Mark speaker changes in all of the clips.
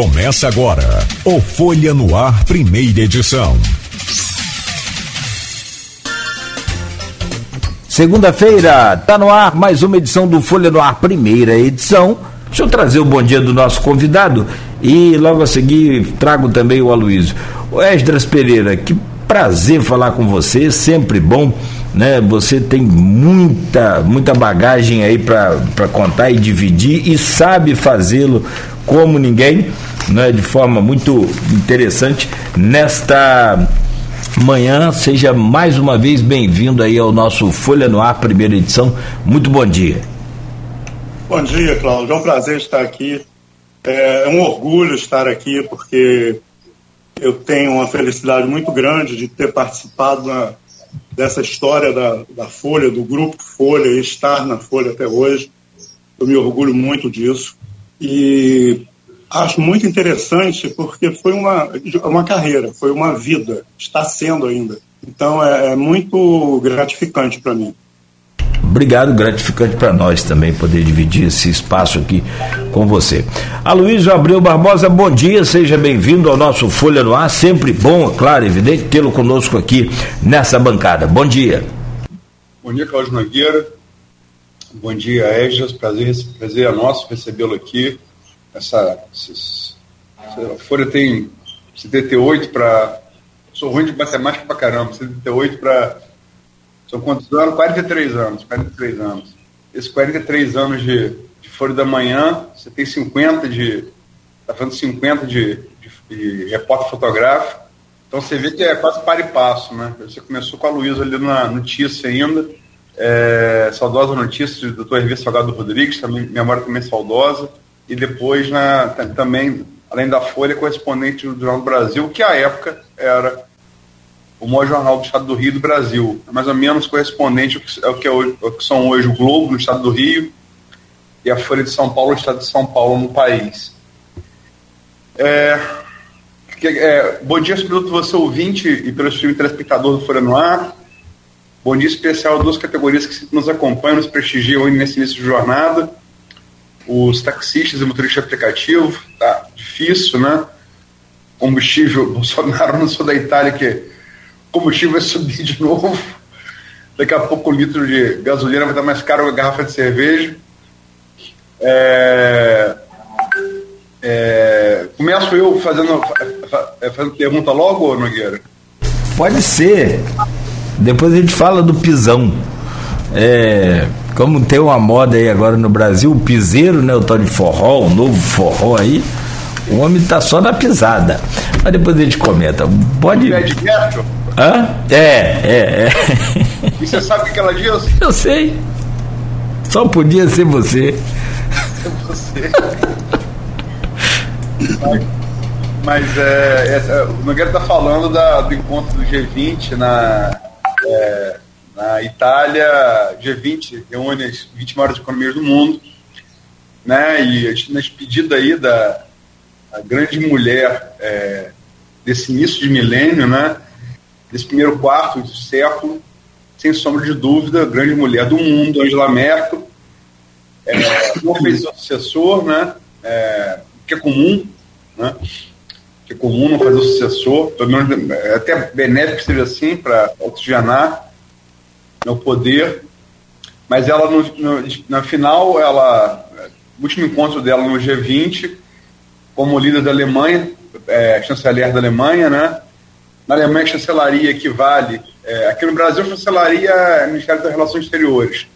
Speaker 1: Começa agora o Folha no Ar, primeira edição.
Speaker 2: Segunda-feira, tá no ar mais uma edição do Folha no Ar, primeira edição. Deixa eu trazer o bom dia do nosso convidado e logo a seguir trago também o Aloysio. O Esdras Pereira, que prazer falar com você, sempre bom, né? Você tem muita, muita bagagem aí para contar e dividir e sabe fazê-lo como ninguém, né? De forma muito interessante nesta manhã. Seja mais uma vez bem-vindo aí ao nosso Folha no Ar, primeira edição. Muito bom dia.
Speaker 3: Bom dia, Cláudio. É um prazer estar aqui. É um orgulho estar aqui, porque eu tenho uma felicidade muito grande de ter participado na, dessa história da, da Folha, do grupo Folha, e estar na Folha até hoje. Eu me orgulho muito disso. E acho muito interessante porque foi uma, uma carreira, foi uma vida, está sendo ainda. Então é, é muito gratificante para mim.
Speaker 2: Obrigado, gratificante para nós também poder dividir esse espaço aqui com você. Aloysio Abreu Barbosa, bom dia, seja bem-vindo ao nosso Folha no Ar, sempre bom, claro, evidente, tê-lo conosco aqui nessa bancada. Bom dia.
Speaker 4: Bom dia, Cláudio Nogueira. Bom dia, Esdras. Prazer, prazer é nosso recebê-lo aqui. Essa, esses, a Folha tem 78 para. Sou ruim de matemática para caramba, 78 para são quantos anos? 43 anos. 43 anos. Esses 43 anos de, de Folha da Manhã, você tem 50 de. Está falando 50 de, de, de repórter fotográfico. Então você vê que é quase par e passo, né? Você começou com a Luísa ali na notícia ainda. É, saudosa notícia do Dr. Hervé Salgado Rodrigues, também, memória também saudosa. E depois na, também, além da Folha, correspondente do Jornal do Brasil, que à época era o maior jornal do estado do Rio do Brasil. É mais ou menos correspondente ao que, é hoje, ao que são hoje o Globo no estado do Rio e a Folha de São Paulo, no estado de São Paulo, no país. É, que, é, bom dia, sobretudo você ouvinte e pelo stream telespectador do Folha no Ar. Bom dia especial a duas categorias que nos acompanham, nos prestigiam nesse início de jornada. Os taxistas e motoristas de aplicativo, tá difícil, né? Combustível, Bolsonaro não sou da Itália que combustível vai subir de novo. Daqui a pouco o litro de gasolina vai estar mais caro que a garrafa de cerveja. É, é, começo eu fazendo, fazendo pergunta logo, Nogueira?
Speaker 2: Pode ser. Depois a gente fala do pisão. É, como tem uma moda aí agora no Brasil, o piseiro, né? O tal de forró, o novo forró aí. O homem tá só na pisada. Mas depois a gente comenta. Pode.
Speaker 4: Pé de
Speaker 2: Hã? É, é, é.
Speaker 4: E você sabe o que ela diz?
Speaker 2: Eu sei. Só podia ser você.
Speaker 4: Você. mas, mas é, é, o Nogueira está falando da, do encontro do G20 na, é, na Itália. G20 reúne as 20 maiores economias do mundo. Né, e na despedida aí da grande mulher é, desse início de milênio, né? desse primeiro quarto do século, sem sombra de dúvida, a grande mulher do mundo, Angela Merkel, é, não fez o sucessor, né, é, que é comum, né, que é comum não fazer o sucessor, pelo menos é até benéfico que seja assim, para oxigenar o poder, mas ela, no, no, na final, ela, último encontro dela no G20, como líder da Alemanha, é, chanceler da Alemanha, né, na Alemanha, chancelaria equivale. É, aqui no Brasil, chancelaria é Ministério das Relações Exteriores.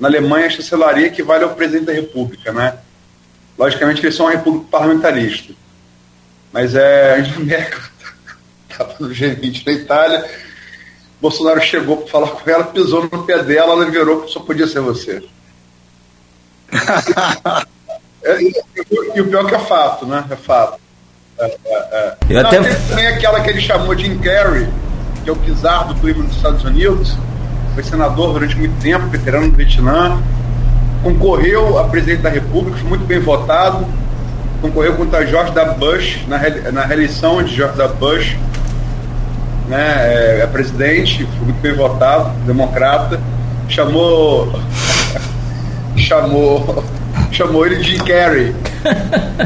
Speaker 4: Na Alemanha, chancelaria equivale ao presidente da República, né? Logicamente, eles são uma república parlamentarista. Mas é, a Angela Merkel estava no G20 da Itália. Bolsonaro chegou para falar com ela, pisou no pé dela, ela virou que só podia ser você. é, e, e, o pior que é fato, né? É fato. Eu Não, até... Tem também aquela que ele chamou de Jim Carrey, que é o czar do clima dos Estados Unidos, foi senador durante muito tempo, veterano do Vietnã, concorreu a presidente da República, foi muito bem votado, concorreu contra George W. Bush na, re... na reeleição de George W. Bush, né, é, é presidente, foi muito bem votado, democrata, chamou chamou chamou ele de Carrey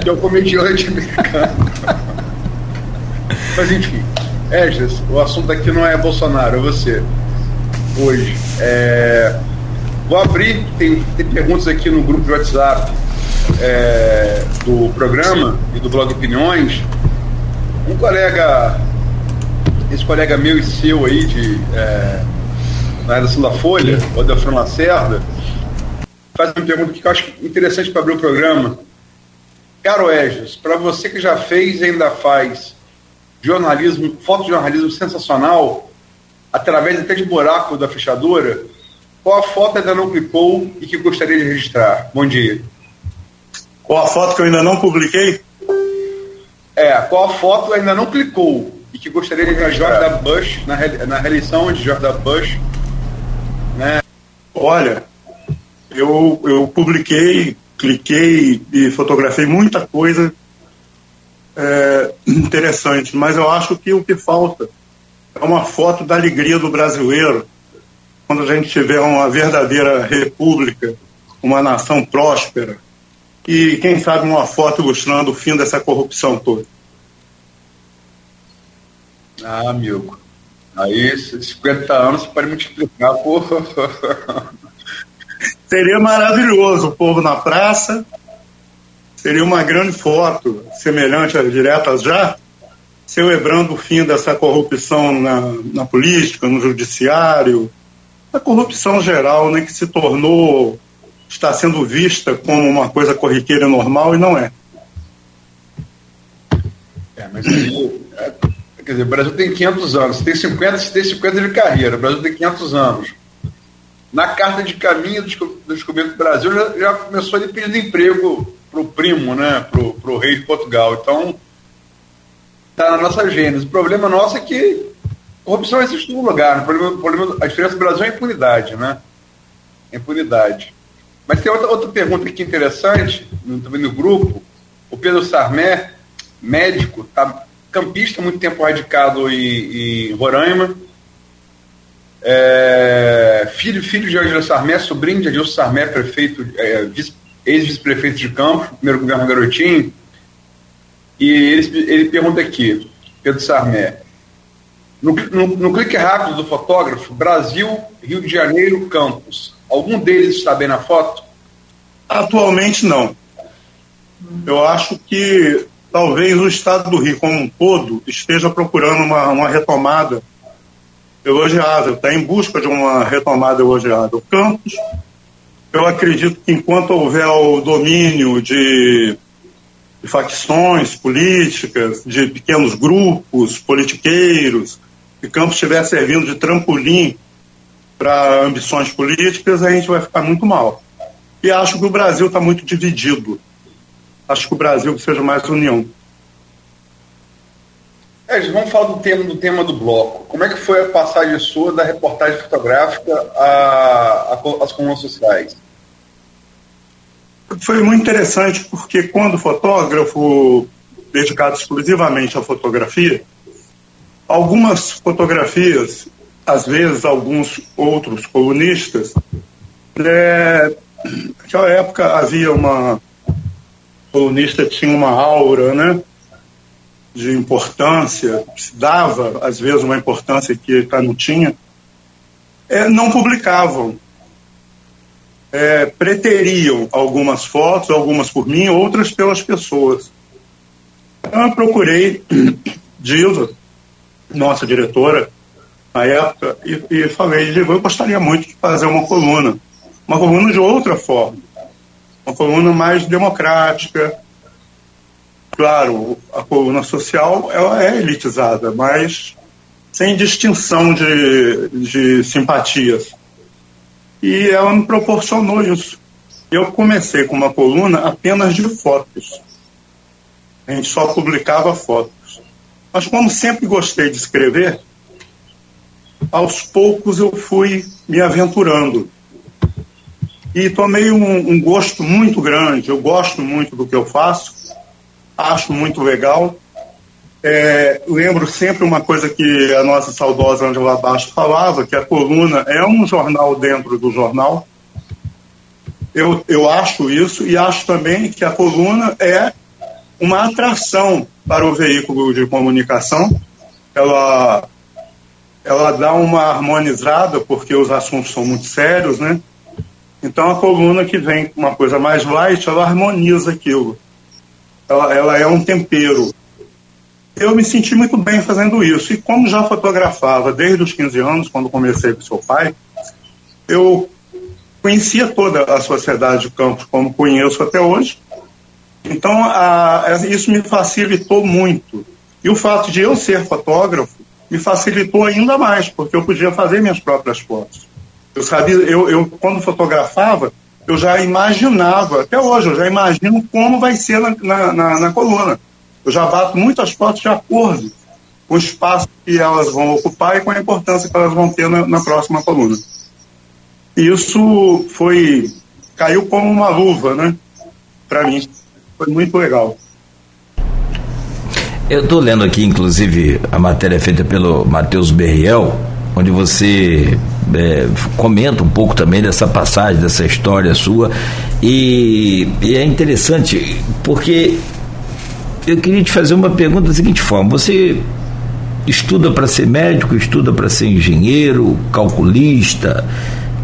Speaker 4: que é o comediante americano. Mas enfim, Esdras, o assunto aqui não é Bolsonaro, é você. Hoje. É... Vou abrir, tem, tem perguntas aqui no grupo de WhatsApp é, do programa e do blog Opiniões. Um colega, esse colega meu e seu aí de, é, na redação da Folha, o Adelfran Lacerda, faz uma pergunta que eu acho interessante para abrir o programa. Caro Egis, para você que já fez e ainda faz jornalismo, fotojornalismo sensacional, através até de buraco da fechadura, qual a foto ainda não clicou e que gostaria de registrar? Bom dia.
Speaker 3: Qual a foto que eu ainda não publiquei?
Speaker 4: É, qual a foto ainda não clicou e que gostaria de registrar da Bush, na, na reeleição de George Bush?
Speaker 3: Né? Olha, eu, eu publiquei, cliquei e fotografei muita coisa é, interessante, mas eu acho que o que falta é uma foto da alegria do brasileiro quando a gente tiver uma verdadeira república, uma nação próspera e, quem sabe, uma foto ilustrando o fim dessa corrupção toda.
Speaker 4: Ah, amigo. Aí, 50 anos, pode multiplicar por.
Speaker 3: Seria maravilhoso o povo na praça. Seria uma grande foto, semelhante às diretas já, celebrando o fim dessa corrupção na, na política, no judiciário, a corrupção geral, né, que se tornou, está sendo vista como uma coisa corriqueira normal e não é.
Speaker 4: É, mas quer dizer, o Brasil tem 500 anos, tem 50, tem 50 de carreira, o Brasil tem 500 anos na carta de caminho do descobrimento do Brasil já, já começou ele pedindo emprego para o primo, né, para o rei de Portugal. Então, está na nossa gênese. O problema nosso é que corrupção existe em todo lugar. O problema, o problema, a diferença do Brasil é a impunidade, né? A impunidade. Mas tem outra, outra pergunta aqui interessante, também no grupo. O Pedro Sarmé, médico, tá, campista, muito tempo radicado em, em Roraima, é, filho, filho de Angela Sarmé, sobrinho de Adilson Sarmé, prefeito, é, ex-vice-prefeito de Campos, primeiro governo Garotinho. E ele, ele pergunta aqui, Pedro Sarmé, no, no, no, clique rápido do fotógrafo, Brasil, Rio de Janeiro, Campos, algum deles está bem na foto?
Speaker 3: Atualmente não. Eu acho que talvez o estado do Rio como um todo esteja procurando uma, uma retomada elogiável, está em busca de uma retomada elogiável. Campos, eu acredito que enquanto houver o domínio de, de facções políticas, de pequenos grupos politiqueiros, que Campos estiver servindo de trampolim para ambições políticas, a gente vai ficar muito mal. E acho que o Brasil está muito dividido. Acho que o Brasil precisa de mais união.
Speaker 4: É, vamos falar do tema, do tema do bloco. Como é que foi a passagem sua da reportagem fotográfica às colunas sociais?
Speaker 3: Foi muito interessante porque quando fotógrafo dedicado exclusivamente à fotografia, algumas fotografias, às vezes alguns outros colunistas, é, naquela época havia uma colunista tinha uma aura, né? de importância, dava às vezes uma importância que cá não tinha, é, não publicavam. É, preteriam algumas fotos, algumas por mim, outras pelas pessoas. Então eu procurei Diva, nossa diretora, na época, e, e falei, Diva, eu gostaria muito de fazer uma coluna, uma coluna de outra forma, uma coluna mais democrática, Claro, a coluna social ela é elitizada, mas sem distinção de, de simpatias. E ela me proporcionou isso. Eu comecei com uma coluna apenas de fotos. A gente só publicava fotos. Mas como sempre gostei de escrever, aos poucos eu fui me aventurando. E tomei um, um gosto muito grande. Eu gosto muito do que eu faço acho muito legal. É, lembro sempre uma coisa que a nossa saudosa Angela Bastos falava, que a coluna é um jornal dentro do jornal. Eu, eu acho isso e acho também que a coluna é uma atração para o veículo de comunicação. Ela, ela dá uma harmonizada, porque os assuntos são muito sérios, né? Então a coluna que vem com uma coisa mais light, ela harmoniza aquilo. Ela, ela é um tempero. Eu me senti muito bem fazendo isso. E como já fotografava desde os 15 anos, quando comecei com seu pai, eu conhecia toda a sociedade de Campos como conheço até hoje. Então, a, isso me facilitou muito. E o fato de eu ser fotógrafo me facilitou ainda mais, porque eu podia fazer minhas próprias fotos. Eu sabia, eu, eu quando fotografava, eu já imaginava, até hoje, eu já imagino como vai ser na, na, na, na coluna. Eu já bato muitas fotos de acordo com o espaço que elas vão ocupar e com a importância que elas vão ter na, na próxima coluna. E isso foi, caiu como uma luva, né, para mim. Foi muito legal.
Speaker 2: Eu estou lendo aqui, inclusive, a matéria feita pelo Matheus Berriel, onde você é, comenta um pouco também dessa passagem, dessa história sua. E, e é interessante porque eu queria te fazer uma pergunta da seguinte forma: você estuda para ser médico, estuda para ser engenheiro, calculista,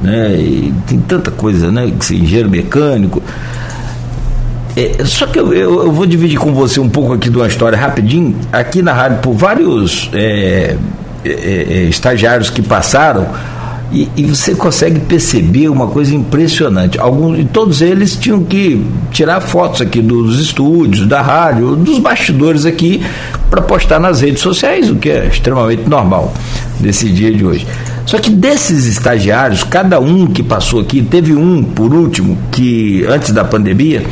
Speaker 2: né? E tem tanta coisa, né? Ser engenheiro mecânico. É, só que eu, eu, eu, vou dividir com você um pouco aqui de uma história rapidinho. Aqui na rádio, por vários é, é, é estagiários que passaram, e, e, você consegue perceber uma coisa impressionante. Alguns, todos eles tinham que tirar fotos aqui dos estúdios, da rádio, dos bastidores aqui, para postar nas redes sociais, o que é extremamente normal nesse dia de hoje. Só que desses estagiários, cada um que passou aqui, teve um, por último, que antes da pandemia,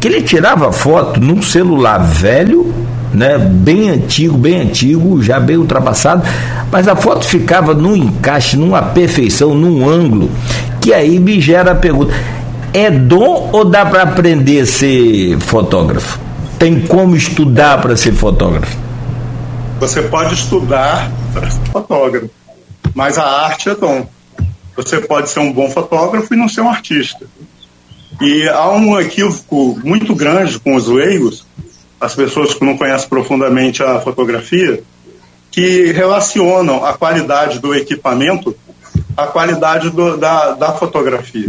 Speaker 2: que ele tirava foto num celular velho né, bem antigo, bem antigo, já bem ultrapassado, mas a foto ficava num encaixe, numa perfeição, num ângulo, que aí me gera a pergunta: é dom ou dá para aprender a ser fotógrafo? Tem como estudar para ser fotógrafo?
Speaker 3: Você pode estudar para ser fotógrafo, mas a arte é dom. Você pode ser um bom fotógrafo e não ser um artista. E há um equívoco muito grande com os leigos as pessoas que não conhecem profundamente a fotografia, que relacionam a qualidade do equipamento à qualidade do, da, da fotografia.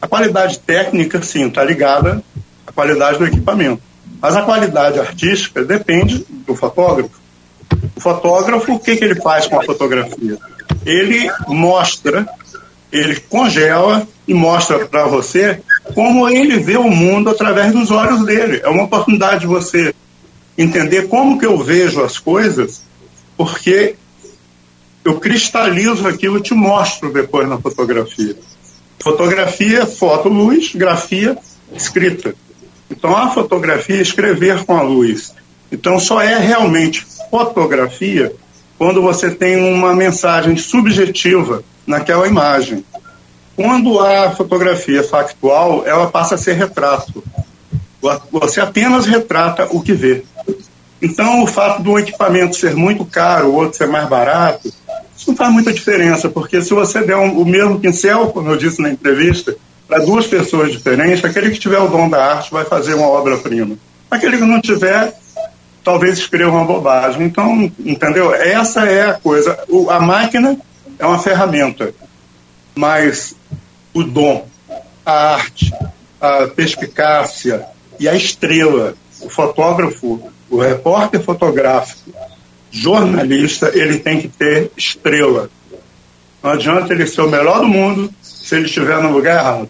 Speaker 3: A qualidade técnica, sim, está ligada à qualidade do equipamento. Mas a qualidade artística depende do fotógrafo. O fotógrafo, o que, que ele faz com a fotografia? Ele mostra, ele congela e mostra para você como ele vê o mundo através dos olhos dele. É uma oportunidade de você entender como que eu vejo as coisas, porque eu cristalizo aquilo e te mostro depois na fotografia. Fotografia, foto, luz, grafia, escrita. Então a fotografia é escrever com a luz. Então só é realmente fotografia quando você tem uma mensagem subjetiva naquela imagem. Quando a fotografia factual, ela passa a ser retrato. Você apenas retrata o que vê. Então, o fato do equipamento ser muito caro, o outro ser mais barato, isso não faz muita diferença, porque se você der um, o mesmo pincel, como eu disse na entrevista, para duas pessoas diferentes, aquele que tiver o dom da arte vai fazer uma obra-prima. Aquele que não tiver, talvez escreva uma bobagem. Então, entendeu? Essa é a coisa. O, a máquina é uma ferramenta, mas o dom, a arte, a perspicácia e a estrela. O fotógrafo, o repórter fotográfico, jornalista, ele tem que ter estrela. Não adianta ele ser o melhor do mundo se ele estiver no lugar errado.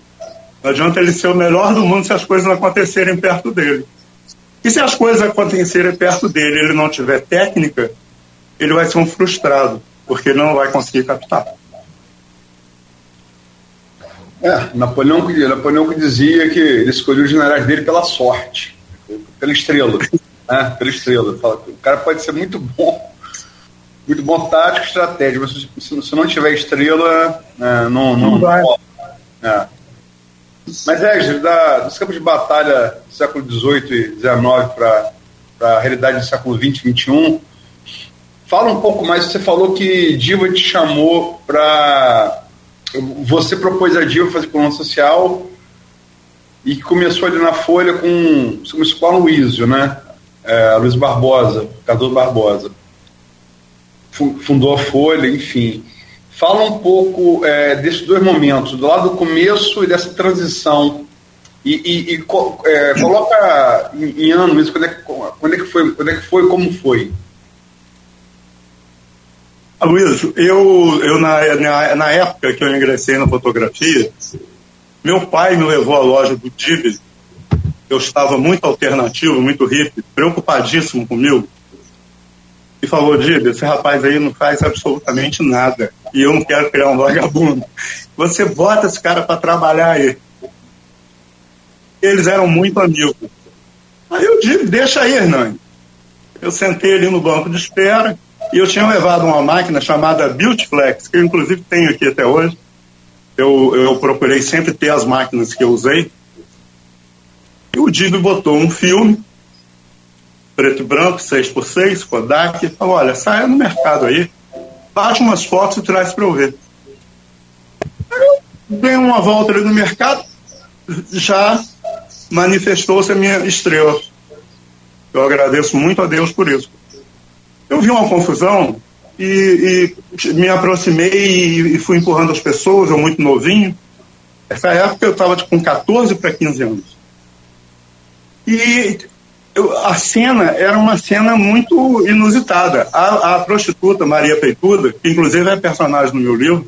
Speaker 3: Não adianta ele ser o melhor do mundo se as coisas não acontecerem perto dele. E se as coisas acontecerem perto dele e ele não tiver técnica, ele vai ser um frustrado, porque ele não vai conseguir captar.
Speaker 4: É, Napoleão, Napoleão que dizia que ele escolheu os generais dele pela sorte, pela estrela, né? Pela estrela. O cara pode ser muito bom, muito bom tático e estratégico, mas se, se não tiver estrela, é, não, não, não vai. É. Mas é, da, dos campos de batalha do século XVIII e XIX para a realidade do século XX e XXI, fala um pouco mais. Você falou que Diva te chamou para você propôs a Dilma fazer coluna social e começou ali na Folha com, com o Luísio, né? É, Luiz Barbosa, Cardoso Barbosa. Fundou a Folha, enfim. Fala um pouco é, desses dois momentos, do lado do começo e dessa transição. E, e, e é, coloca em, em ano isso, quando é, quando é que foi, quando é que foi, como foi.
Speaker 3: Luiz, eu, eu na, na, na, época que eu ingressei na fotografia, meu pai me levou à loja do Dibs. Eu estava muito alternativo, muito hippie, preocupadíssimo comigo. E falou, Dibs, esse rapaz aí não faz absolutamente nada. E eu não quero criar um vagabundo. Você bota esse cara para trabalhar aí. Eles eram muito amigos. Aí eu disse, deixa aí, Hernani. Eu sentei ali no banco de espera, e eu tinha levado uma máquina chamada Beautyflex, que eu inclusive tenho aqui até hoje. Eu, eu procurei sempre ter as máquinas que eu usei. E o Digo botou um filme, preto e branco, 6x6, Kodak, e falou, olha, saia no mercado aí, bate umas fotos e traz para eu ver. Eu dei uma volta ali no mercado, já manifestou-se a minha estrela. Eu agradeço muito a Deus por isso. Eu vi uma confusão e, e me aproximei e, fui empurrando as pessoas, eu muito novinho. Nessa época eu estava tipo, com 14 para 15 anos. E eu, a cena era uma cena muito inusitada. A, a, prostituta Maria Peituda, que inclusive é personagem no meu livro,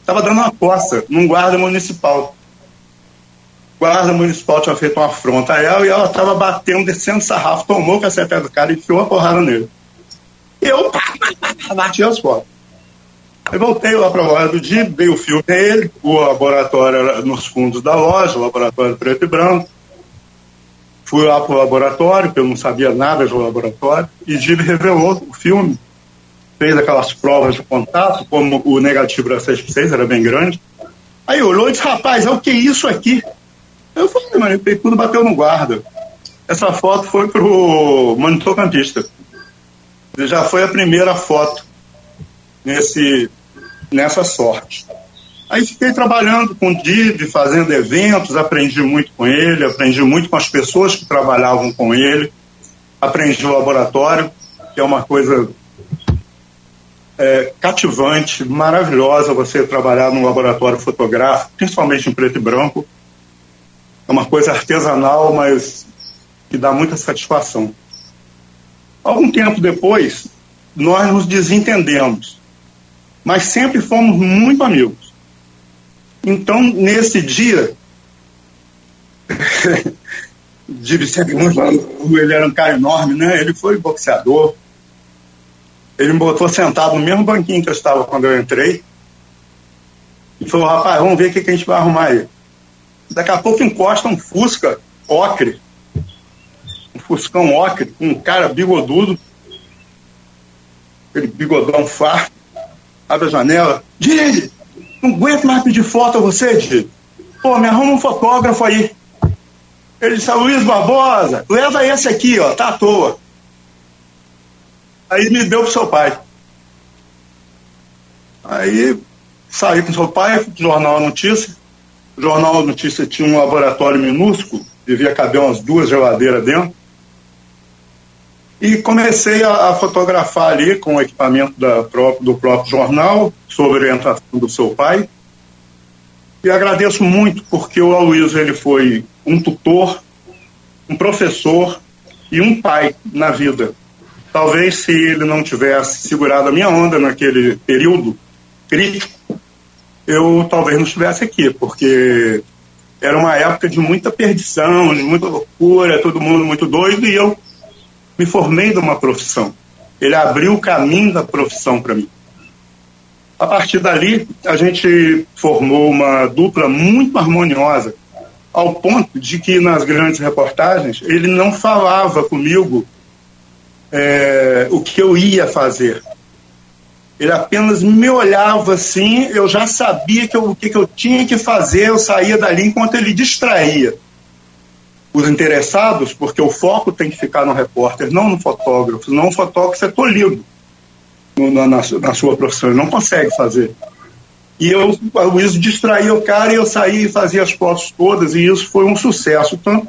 Speaker 3: estava dando uma coça num guarda municipal. Guarda municipal tinha feito uma afronta a ela e ela estava batendo, descendo sarrafo, tomou o cacete do cara e enfiou a porrada nele. Eu bati as fotos. Aí voltei lá para a loja do dia, dei o filme a ele, o laboratório era nos fundos da loja, o laboratório preto e branco. Fui lá para o laboratório, porque eu não sabia nada do laboratório, e Gil revelou o filme. Fez aquelas provas de contato, como o negativo era 6 6 era bem grande. Aí olhou e disse, rapaz, é o que é isso aqui? Eu falei, mano, tudo bateu no guarda. Essa foto foi pro monitor campista já foi a primeira foto nesse, nessa sorte. Aí fiquei trabalhando com o Dib, fazendo eventos, aprendi muito com ele, aprendi muito com as pessoas que trabalhavam com ele, aprendi o laboratório, que é uma coisa é, cativante, maravilhosa você trabalhar num laboratório fotográfico, principalmente em preto e branco. É uma coisa artesanal, mas que dá muita satisfação. Algum tempo depois, nós nos desentendemos, mas sempre fomos muito amigos. Então, nesse dia, de Vicente ele era um cara enorme, né? Ele foi boxeador. Ele me botou sentado no mesmo banquinho que eu estava quando eu entrei. E falou, rapaz, vamos ver o que, que a gente vai arrumar aí. Daqui a pouco encosta um Fusca ocre Fuscão ocre, um cara bigodudo, aquele bigodão farto, abre a janela, Didi, não aguento mais pedir foto a você, Didi. Pô, me arruma um fotógrafo aí. Ele disse, Luiz Barbosa, leva esse aqui, ó, tá à toa. Aí me deu pro seu pai. Aí saí com seu pai, Jornal Notícia. O Jornal Notícia tinha um laboratório minúsculo, devia caber umas duas geladeiras dentro. E comecei a, a fotografar ali com o equipamento da, do próprio jornal, sob orientação do seu pai. E agradeço muito porque o Aloysio ele foi um tutor, um professor e um pai na vida. Talvez se ele não tivesse segurado a minha onda naquele período crítico, eu talvez não estivesse aqui, porque era uma época de muita perdição, de muita loucura, todo mundo muito doido, e eu me formei de uma profissão. Ele abriu o caminho da profissão para mim. A partir dali, a gente formou uma dupla muito harmoniosa, ao ponto de que nas grandes reportagens ele não falava comigo é, o que eu ia fazer. Ele apenas me olhava assim, eu já sabia que o que, que eu tinha que fazer, eu saía dali enquanto ele distraía os interessados, porque o foco tem que ficar no repórter, não no fotógrafo. Não o fotógrafo é tolhido na, na, na, sua profissão, ele não consegue fazer. E eu, o Luiz distraía o cara e eu saía e fazia as fotos todas, e isso foi um sucesso, tanto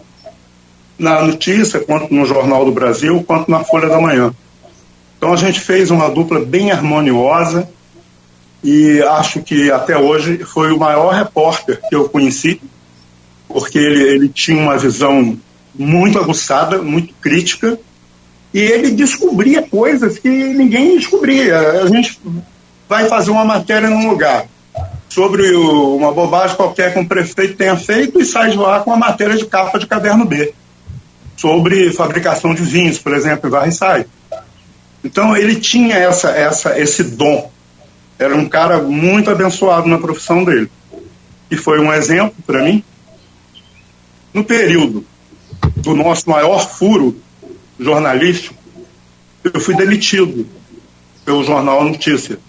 Speaker 3: na notícia, quanto no Jornal do Brasil, quanto na Folha da Manhã. Então a gente fez uma dupla bem harmoniosa e acho que até hoje foi o maior repórter que eu conheci, porque ele, ele tinha uma visão muito aguçada, muito crítica, e ele descobria coisas que ninguém descobria. A gente vai fazer uma matéria num lugar sobre o, uma bobagem qualquer que um prefeito tenha feito e sai de lá com uma matéria de capa de caderno B sobre fabricação de vinhos, por exemplo, e vai e sai. Então ele tinha essa, essa, esse dom. Era um cara muito abençoado na profissão dele. E foi um exemplo para mim. No período do nosso maior furo jornalístico, eu fui demitido pelo jornal Notícia.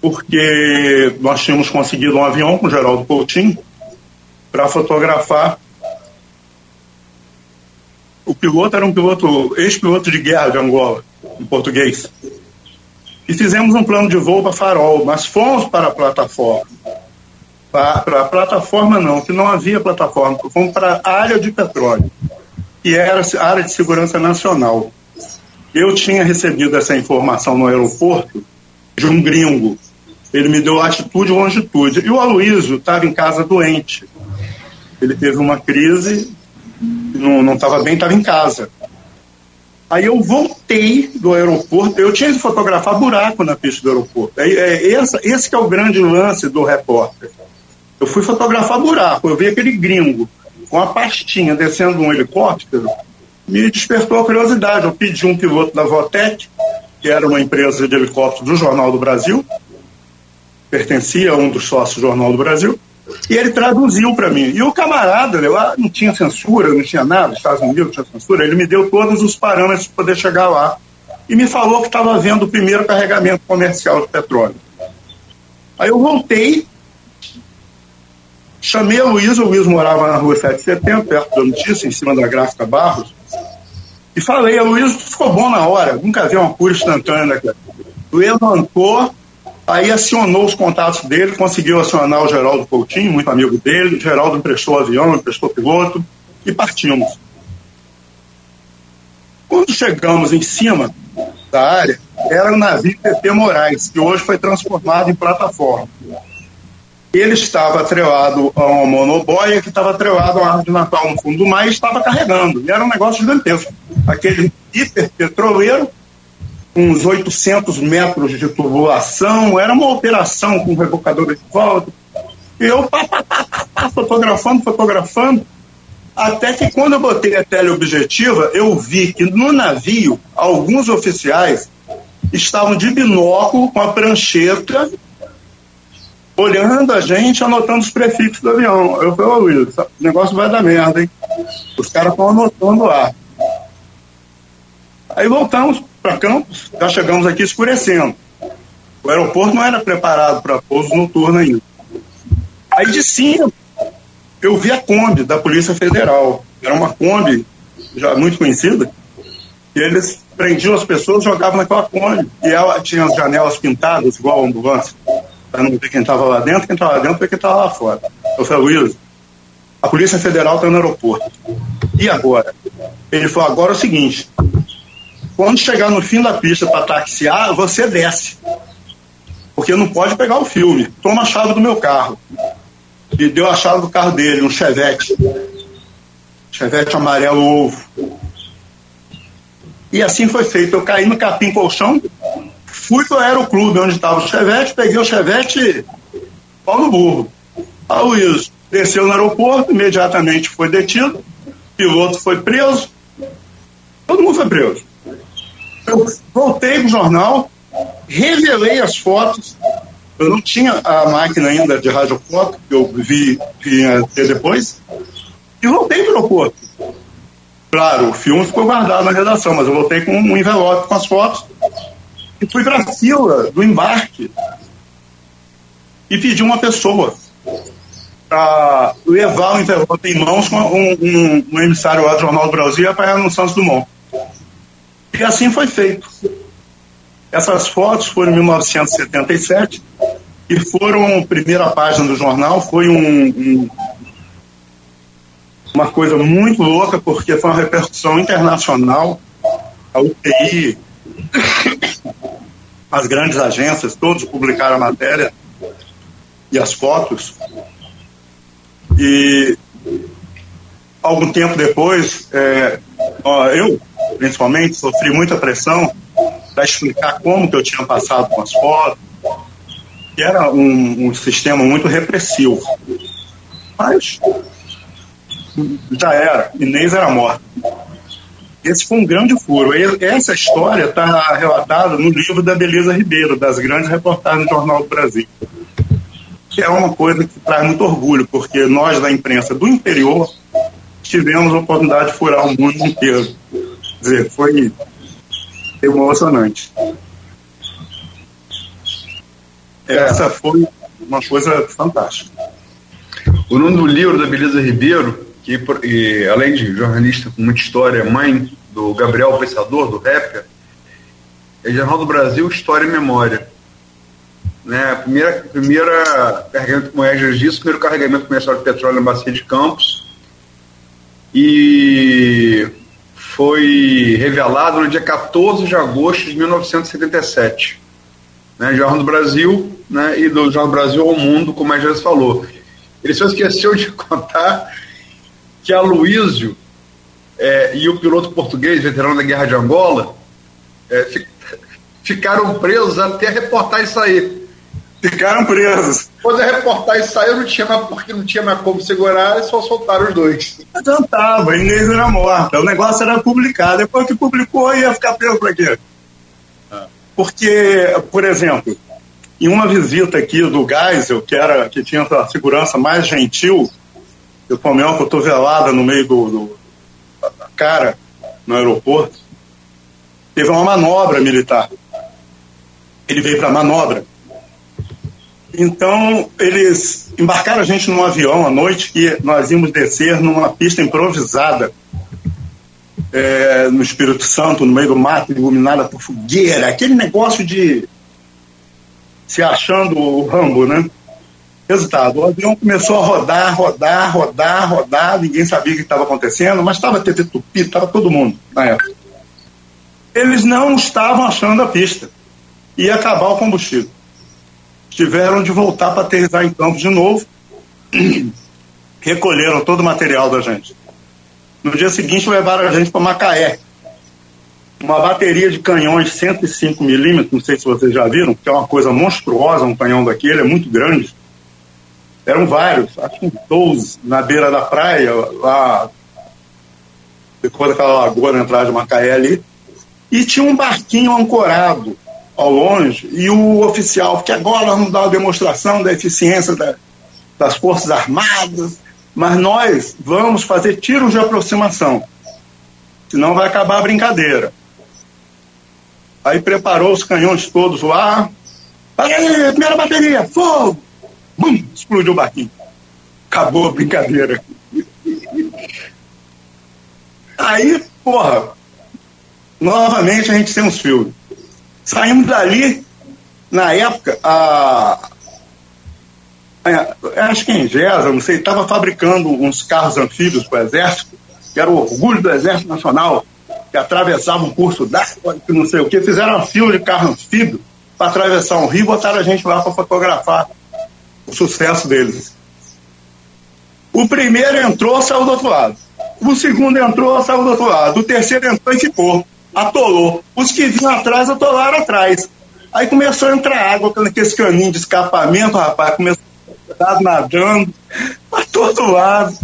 Speaker 3: Porque nós tínhamos conseguido um avião com o Geraldo Coutinho para fotografar. O piloto era um piloto, ex-piloto de guerra de Angola, em português. E fizemos um plano de voo para Farol, mas fomos para a plataforma. Para a plataforma não, que não havia plataforma, fomos para a área de petróleo que era a área de segurança nacional. Eu tinha recebido essa informação no aeroporto de um gringo. Ele me deu latitude e longitude. E o Aloysio estava em casa doente. Ele teve uma crise, não estava bem, estava em casa. Aí eu voltei do aeroporto, eu tinha que fotografar buraco na pista do aeroporto. É, é, esse é o grande lance do repórter. Eu fui fotografar buraco, eu vi aquele gringo com a pastinha descendo um helicóptero, me despertou a curiosidade. Eu pedi um piloto da Votec, que era uma empresa de helicóptero do Jornal do Brasil, pertencia a um dos sócios do Jornal do Brasil, e ele traduziu para mim. E o camarada, lá não tinha censura, não tinha nada, Estados Unidos não tinha censura, ele me deu todos os parâmetros para poder chegar lá. E me falou que estava vendo o primeiro carregamento comercial de petróleo. Aí eu voltei Chamei a Luiz, o Luiz morava na rua 7 de setembro, perto da notícia, em cima da gráfica Barros, e falei, a Luiz ficou bom na hora, nunca vi uma cura instantânea daquela. Levantou, aí acionou os contatos dele, conseguiu acionar o Geraldo Coutinho, muito amigo dele, o Geraldo emprestou avião, emprestou piloto, e partimos. Quando chegamos em cima da área, era o navio TT Moraes, que hoje foi transformado em plataforma ele estava atrelado a uma monoboia que estava atrelado a uma árvore de Natal no fundo do mar e estava carregando. E era um negócio gigantesco. Aquele hiperpetroleiro, uns 800 metros de tubulação, era uma operação com rebocador de volta. E eu pá, pá, pá, pá, fotografando, fotografando, até que quando eu botei a teleobjetiva, eu vi que no navio, alguns oficiais estavam de binóculo com a prancheta olhando a gente, anotando os prefixos do avião. Eu falei, ô Luiz, o negócio vai dar merda, hein? Os caras estão anotando lá. Aí voltamos para Campos, já chegamos aqui escurecendo. O aeroporto não era preparado para pouso noturno ainda. Aí de cima, eu vi a Kombi da Polícia Federal. Era uma Kombi já muito conhecida. E eles prendiam as pessoas jogavam naquela Kombi. E ela tinha as janelas pintadas, igual a ambulância para não ver quem estava lá dentro, quem estava lá dentro ver quem estava lá fora. Eu falei, Luiz, a Polícia Federal está no aeroporto. E agora? Ele falou, agora é o seguinte, quando chegar no fim da pista para taxiar, você desce. Porque não pode pegar o filme. Toma a chave do meu carro. E deu a chave do carro dele, um Chevette. Chevette amarelo ovo. E assim foi feito. Eu caí no capim colchão, Fui pro aeroclube onde estava o Chevette, peguei o Chevette, pau no burro. A Luiz desceu no aeroporto, imediatamente foi detido, o piloto foi preso, todo mundo foi preso. Eu voltei pro jornal, revelei as fotos, eu não tinha a máquina ainda de radiofoto, que eu vi que ter depois, e voltei para o aeroporto. Claro, o filme ficou guardado na redação, mas eu voltei com um envelope com as fotos e fui para a fila do embarque e pedi uma pessoa para levar o envelope em mãos com um, um, um emissário lá do Jornal do Brasil e para no Santos Dumont. E assim foi feito. Essas fotos foram em 1977 e foram, primeira página do jornal, foi um, um, uma coisa muito louca, porque foi uma repercussão internacional. A UTI, as grandes agências, todos publicaram a matéria e as fotos. E algum tempo depois, é, eu, principalmente, sofri muita pressão para explicar como que eu tinha passado com as fotos, que era um, um sistema muito repressivo. Mas já era, Inês era morta. Esse foi um grande furo. Essa história está relatada no livro da Beleza Ribeiro, das grandes reportagens do Jornal do Brasil. Que é uma coisa que traz muito orgulho, porque nós da imprensa do interior tivemos a oportunidade de furar o mundo inteiro. Quer dizer, foi emocionante. Essa foi uma coisa fantástica.
Speaker 4: O nome do livro da Beleza Ribeiro, que e, além de jornalista com muita história, mãe do Gabriel Pensador, do rapper, é Jornal do Brasil, História e Memória. Né, a primeira, primeira carregamento, como é disse, primeiro carregamento comercial de petróleo na Bacia de Campos. E foi revelado no dia 14 de agosto de 1977. Né, Jornal do Brasil né, e do Jornal do Brasil ao Mundo, como a gente falou. Ele só esqueceu de contar que a Luísio é, e o piloto português, veterano da Guerra de Angola, é, ficaram presos até a reportagem sair.
Speaker 3: Ficaram presos.
Speaker 4: Quando a reportagem saiu, não tinha mais, porque não tinha mais como segurar, e só soltaram os dois.
Speaker 3: Não adiantava, a Inês era morta. O negócio era publicado. Depois que publicou, ia ficar preso para quê? Porque, por exemplo, em uma visita aqui do Geisel, que, era, que tinha a segurança mais gentil, eu tomei uma cotovelada no meio do, do da cara no aeroporto, teve uma manobra militar. Ele veio para a manobra. Então, eles embarcaram a gente num avião à noite e nós íamos descer numa pista improvisada é, no Espírito Santo, no meio do mato, iluminada por fogueira, aquele negócio de se achando o Rambo, né? Resultado, o avião começou a rodar, rodar, rodar, rodar, ninguém sabia o que estava acontecendo, mas estava TT Tupi, estava todo mundo na época. Eles não estavam achando a pista. Ia acabar o combustível. Tiveram de voltar para aterrissar em Campos de novo, recolheram todo o material da gente. No dia seguinte levaram a gente para Macaé, uma bateria de canhões 105 milímetros, não sei se vocês já viram, que é uma coisa monstruosa, um canhão daquele, é muito grande. Eram vários, acho que 12 na beira da praia, lá depois daquela lagoa na entrada de Macaé ali. E tinha um barquinho ancorado ao longe, e o oficial, que agora vamos dar uma demonstração da eficiência da, das Forças Armadas, mas nós vamos fazer tiros de aproximação, senão vai acabar a brincadeira. Aí preparou os canhões todos lá. Aí, primeira bateria, fogo! Bum, explodiu o barquinho. Acabou a brincadeira. Aí, porra, novamente a gente tem uns filmes. Saímos dali, na época, a, acho que em Gesa, não sei, estava fabricando uns carros anfíbios para o Exército, que era o orgulho do Exército Nacional, que atravessava um curso d'água, que não sei o que, fizeram uma fila de carro anfíbio para atravessar um rio e botaram a gente lá para fotografar o sucesso deles. O primeiro entrou, saiu do outro lado. O segundo entrou, saiu do outro lado. O terceiro entrou e ficou. Atolou. Os que vinham atrás atolaram atrás. Aí começou a entrar água com aqueles caninhos de escapamento, rapaz. Começou a nadando para todo lado.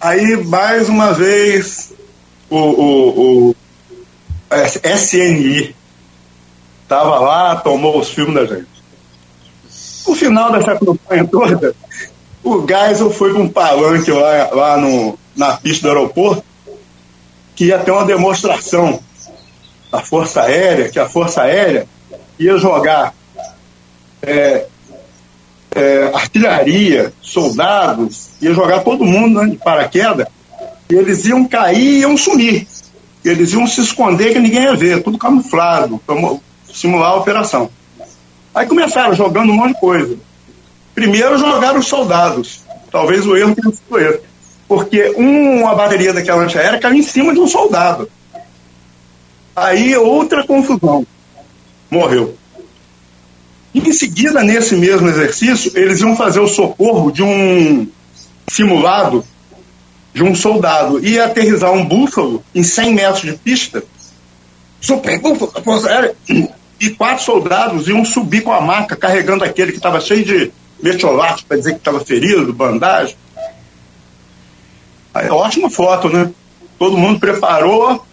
Speaker 3: Aí, mais uma vez, o, o, o SNI estava lá, tomou os filmes da gente. No final dessa campanha toda, o Geisel foi com um palanque lá, lá no, na pista do aeroporto, que ia ter uma demonstração da Força Aérea, que a Força Aérea ia jogar é, é, artilharia, soldados, ia jogar todo mundo né, de paraquedas, e eles iam cair e iam sumir. Eles iam se esconder que ninguém ia ver, tudo camuflado, simular a operação. Aí começaram jogando um monte de coisa. Primeiro jogaram os soldados. Talvez o erro tenha sido esse. Porque uma bateria daquela antiaérea caiu em cima de um soldado. Aí outra confusão. Morreu. E em seguida, nesse mesmo exercício, eles iam fazer o socorro de um simulado de um soldado. Ia aterrizar um búfalo em 100 metros de pista. Super búfalo, e quatro soldados iam subir com a maca carregando aquele que estava cheio de metiolate para dizer que estava ferido, bandagem. Aí, ótima foto, né? Todo mundo preparou,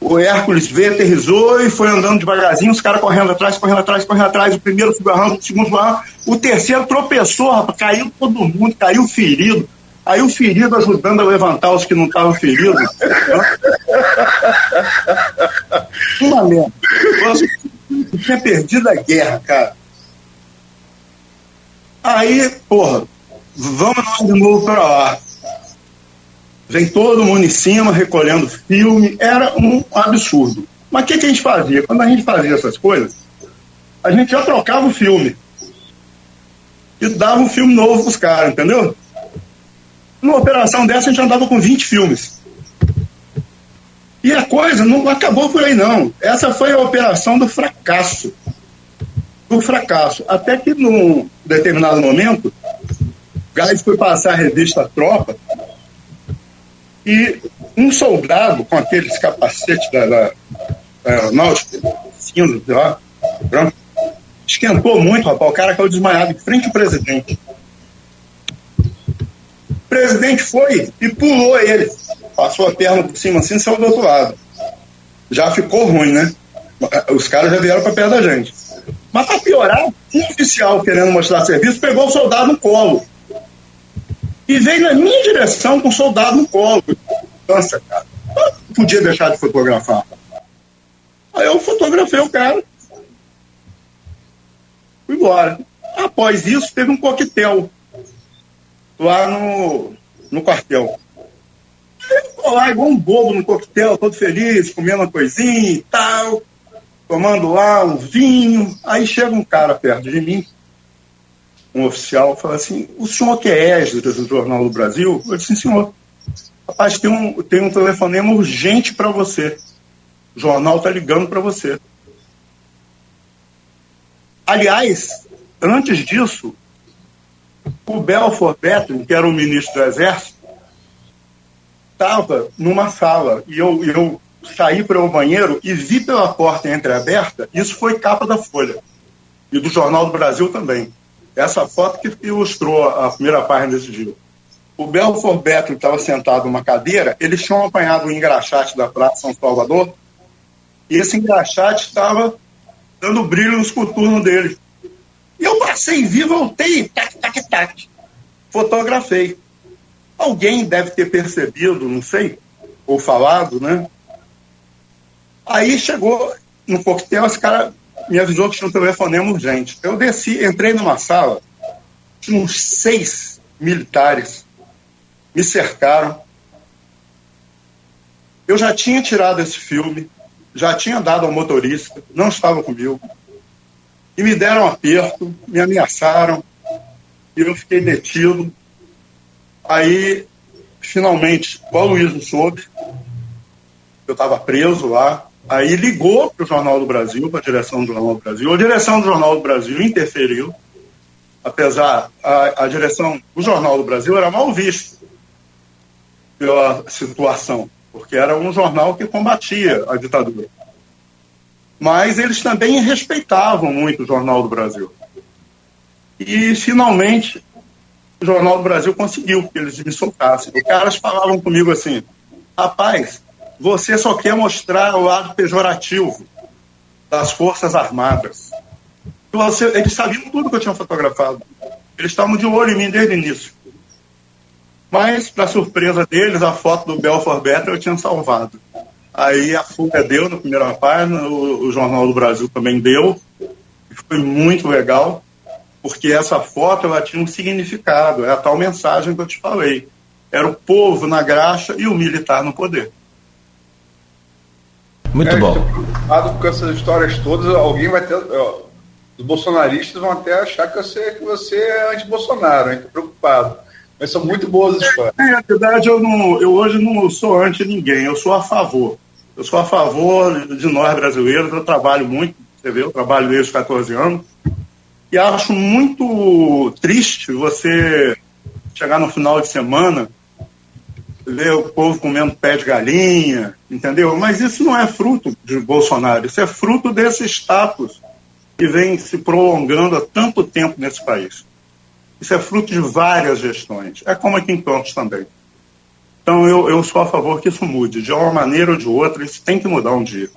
Speaker 3: o Hércules veio, aterrizou e foi andando devagarzinho, os caras correndo atrás, correndo atrás, correndo atrás. O primeiro subiu o segundo subiu o terceiro tropeçou, rapaz, caiu todo mundo, caiu ferido. Aí o ferido ajudando a levantar os que não estavam feridos. Uma merda. Eu tinha perdido a guerra, cara. Aí, porra, vamos nós de novo para lá. Vem todo mundo em cima recolhendo filme. Era um absurdo. Mas o que, que a gente fazia? Quando a gente fazia essas coisas, a gente já trocava o filme. E dava um filme novo para os caras, entendeu? Numa operação dessa, a gente andava com 20 filmes. E a coisa não acabou por aí, não. Essa foi a operação do fracasso. Do fracasso. Até que, num determinado momento, Gás foi passar a revista Tropa e um soldado com aqueles capacetes da, da, cinza, branco, esquentou muito, rapaz. O cara caiu desmaiado em frente ao presidente. O presidente foi e pulou ele. Passou a perna por cima assim e saiu do outro lado. Já ficou ruim, né? Os caras já vieram para perto da gente. Mas para piorar, um oficial querendo mostrar serviço pegou o soldado no colo e veio na minha direção com um soldado no colo. Nossa, cara, eu podia deixar de fotografar. Aí eu fotografei o cara. Fui embora. Após isso, teve um coquetel lá no, no quartel. Eu lá igual um bobo no coquetel, todo feliz, comendo uma coisinha e tal, tomando lá um vinho. Aí chega um cara perto de mim, um oficial fala assim: o senhor que é Esdras do Jornal do Brasil? Eu disse: senhor, rapaz, tem um, tem um telefonema urgente para você. O jornal está ligando para você. Aliás, antes disso, o Belfort Betting, que era o ministro do Exército, estava numa sala e eu, eu saí para o banheiro e vi pela porta entreaberta, isso foi capa da Folha e do Jornal do Brasil também essa foto que ilustrou a primeira página desse dia. O Belfort Beto estava sentado numa cadeira, eles tinham apanhado o engraxate da Praça São Salvador, e esse engraxate estava dando brilho nos coturnos dele. E eu passei, vi, voltei, tac, tac, tac. Fotografei. Alguém deve ter percebido, não sei, ou falado, né? Aí chegou no coquetel, esse cara me avisou que tinha um telefonema urgente. Eu desci, entrei numa sala, tinha uns seis militares, me cercaram. Eu já tinha tirado esse filme, já tinha dado ao motorista, não estava comigo. E me deram um aperto, me ameaçaram, e eu fiquei detido. Aí, finalmente, o Aloysio soube, eu estava preso lá, Aí ligou para o Jornal do Brasil, para a direção do Jornal do Brasil. A direção do Jornal do Brasil interferiu, apesar a, a direção do Jornal do Brasil era mal vista pela situação, porque era um jornal que combatia a ditadura. Mas eles também respeitavam muito o Jornal do Brasil. E finalmente o Jornal do Brasil conseguiu que eles me soltassem. Os caras falavam comigo assim: rapaz, você só quer mostrar o lado pejorativo das Forças Armadas. Você, eles sabiam tudo que eu tinha fotografado. Eles estavam de olho em mim desde o início. Mas, para surpresa deles, a foto do Belfort Better eu tinha salvado. Aí a Folha deu na primeira página, o, o Jornal do Brasil também deu. E foi muito legal, porque essa foto ela tinha um significado. É a tal mensagem que eu te falei. Era o povo na graxa e o militar no poder.
Speaker 2: Muito é, bom.
Speaker 4: Preocupado com essas histórias todas, alguém vai ter. Ó, os bolsonaristas vão até achar que você, que você é anti-Bolsonaro, estou preocupado. Mas são muito boas histórias.
Speaker 3: É, na verdade, eu, não, eu hoje não sou anti ninguém, eu sou a favor. Eu sou a favor de nós brasileiros, eu trabalho muito, você vê, eu trabalho desde os 14 anos, e acho muito triste você chegar no final de semana, ver o povo comendo pé de galinha, entendeu? Mas isso não é fruto de Bolsonaro, isso é fruto desse status que vem se prolongando há tanto tempo nesse país. Isso é fruto de várias gestões. É como aqui em Campos também. Então eu, eu sou a favor que isso mude, de uma maneira ou de outra, isso tem que mudar um dia.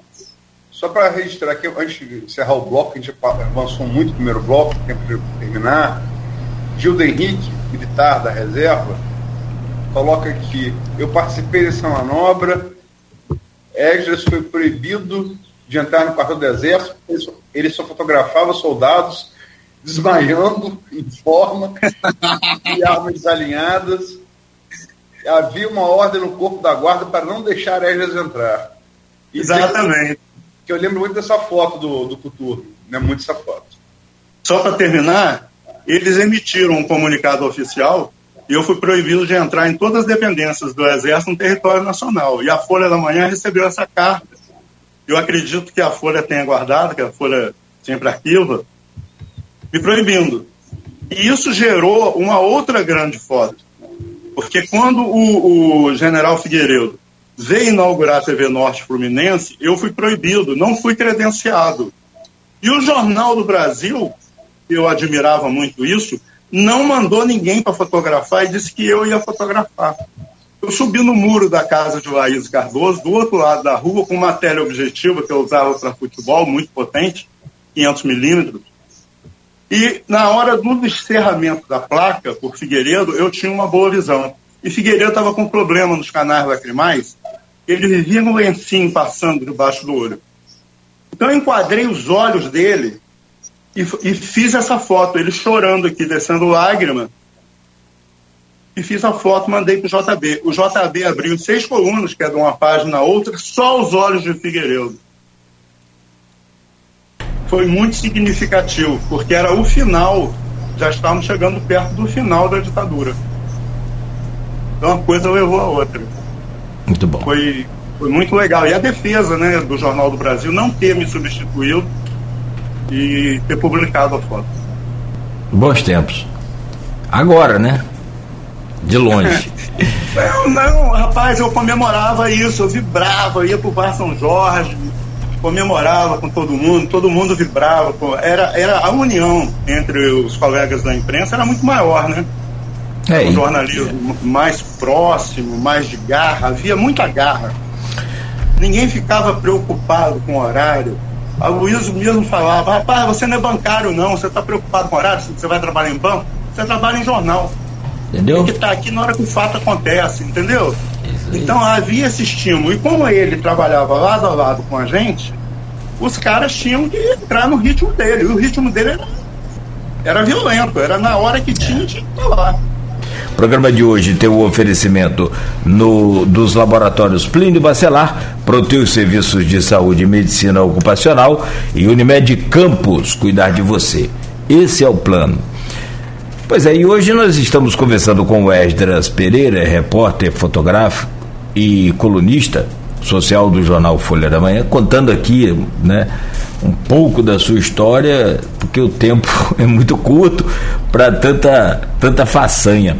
Speaker 4: Só para registrar aqui, antes de encerrar o bloco, a gente avançou muito no primeiro bloco, tempo de terminar. Gildo Henrique, militar da reserva, coloca aqui: eu participei dessa manobra, Esdras foi proibido de entrar no quartel do exército, ele só fotografava soldados desmaiando em forma e armas desalinhadas. Havia uma ordem no corpo da guarda para não deixar Esdras entrar.
Speaker 3: E Exatamente.
Speaker 4: Que eu lembro muito dessa foto do, do Coturno, né? muito essa foto.
Speaker 3: Só para terminar, eles emitiram um comunicado oficial e eu fui proibido de entrar em todas as dependências do Exército no território nacional. E a Folha da Manhã recebeu essa carta. Eu acredito que a Folha tenha guardado, que a Folha sempre arquiva, me proibindo. E isso gerou uma outra grande foto. Porque quando o, o general Figueiredo veio inaugurar a TV Norte Fluminense, eu fui proibido, não fui credenciado. E o Jornal do Brasil, eu admirava muito isso, não mandou ninguém para fotografar e disse que eu ia fotografar. Eu subi no muro da casa de Laís Cardoso, do outro lado da rua, com uma teleobjetiva que eu usava para futebol, muito potente, 500 milímetros. E na hora do encerramento da placa, por Figueiredo, eu tinha uma boa visão. E Figueiredo estava com problema nos canais lacrimais, ele vivia um lencinho passando debaixo do olho. Então eu enquadrei os olhos dele e, e fiz essa foto, ele chorando aqui, descendo lágrima. E fiz a foto, mandei para o JB. O JB abriu seis colunas, que é de uma página a outra, só os olhos de Figueiredo. Foi muito significativo, porque era o final, já estávamos chegando perto do final da ditadura. Então uma coisa levou a outra.
Speaker 2: Muito bom.
Speaker 3: Foi, foi muito legal. E a defesa né, do Jornal do Brasil não ter me substituído e ter publicado a foto.
Speaker 2: Bons tempos. Agora, né? De longe.
Speaker 3: não, não, rapaz, eu comemorava isso, eu vibrava, ia pro Bar São Jorge, comemorava com todo mundo, todo mundo vibrava. Era, era a união entre os colegas da imprensa era muito maior, né? É, um jornalismo é. mais próximo, mais de garra, havia muita garra. Ninguém ficava preocupado com o horário. A Luísa mesmo falava, rapaz, você não é bancário não, você está preocupado com horário, você vai trabalhar em banco, você trabalha em jornal.
Speaker 2: Entendeu?
Speaker 3: Tem que estar tá aqui na hora que o fato acontece, entendeu? Então havia esse estímulo. E como ele trabalhava lado a lado com a gente, os caras tinham que entrar no ritmo dele. E o ritmo dele era, era violento, era na hora que tinha, tinha que estar lá.
Speaker 2: O programa de hoje tem o oferecimento no, dos laboratórios Plínio Bacelar, Proteus Serviços de Saúde e Medicina Ocupacional e Unimed Campos, cuidar de você. Esse é o plano. Pois é, e hoje nós estamos conversando com o Esdras Pereira, repórter fotográfico e colunista social do jornal Folha da Manhã, contando aqui, né, um pouco da sua história, porque o tempo é muito curto para tanta, tanta façanha.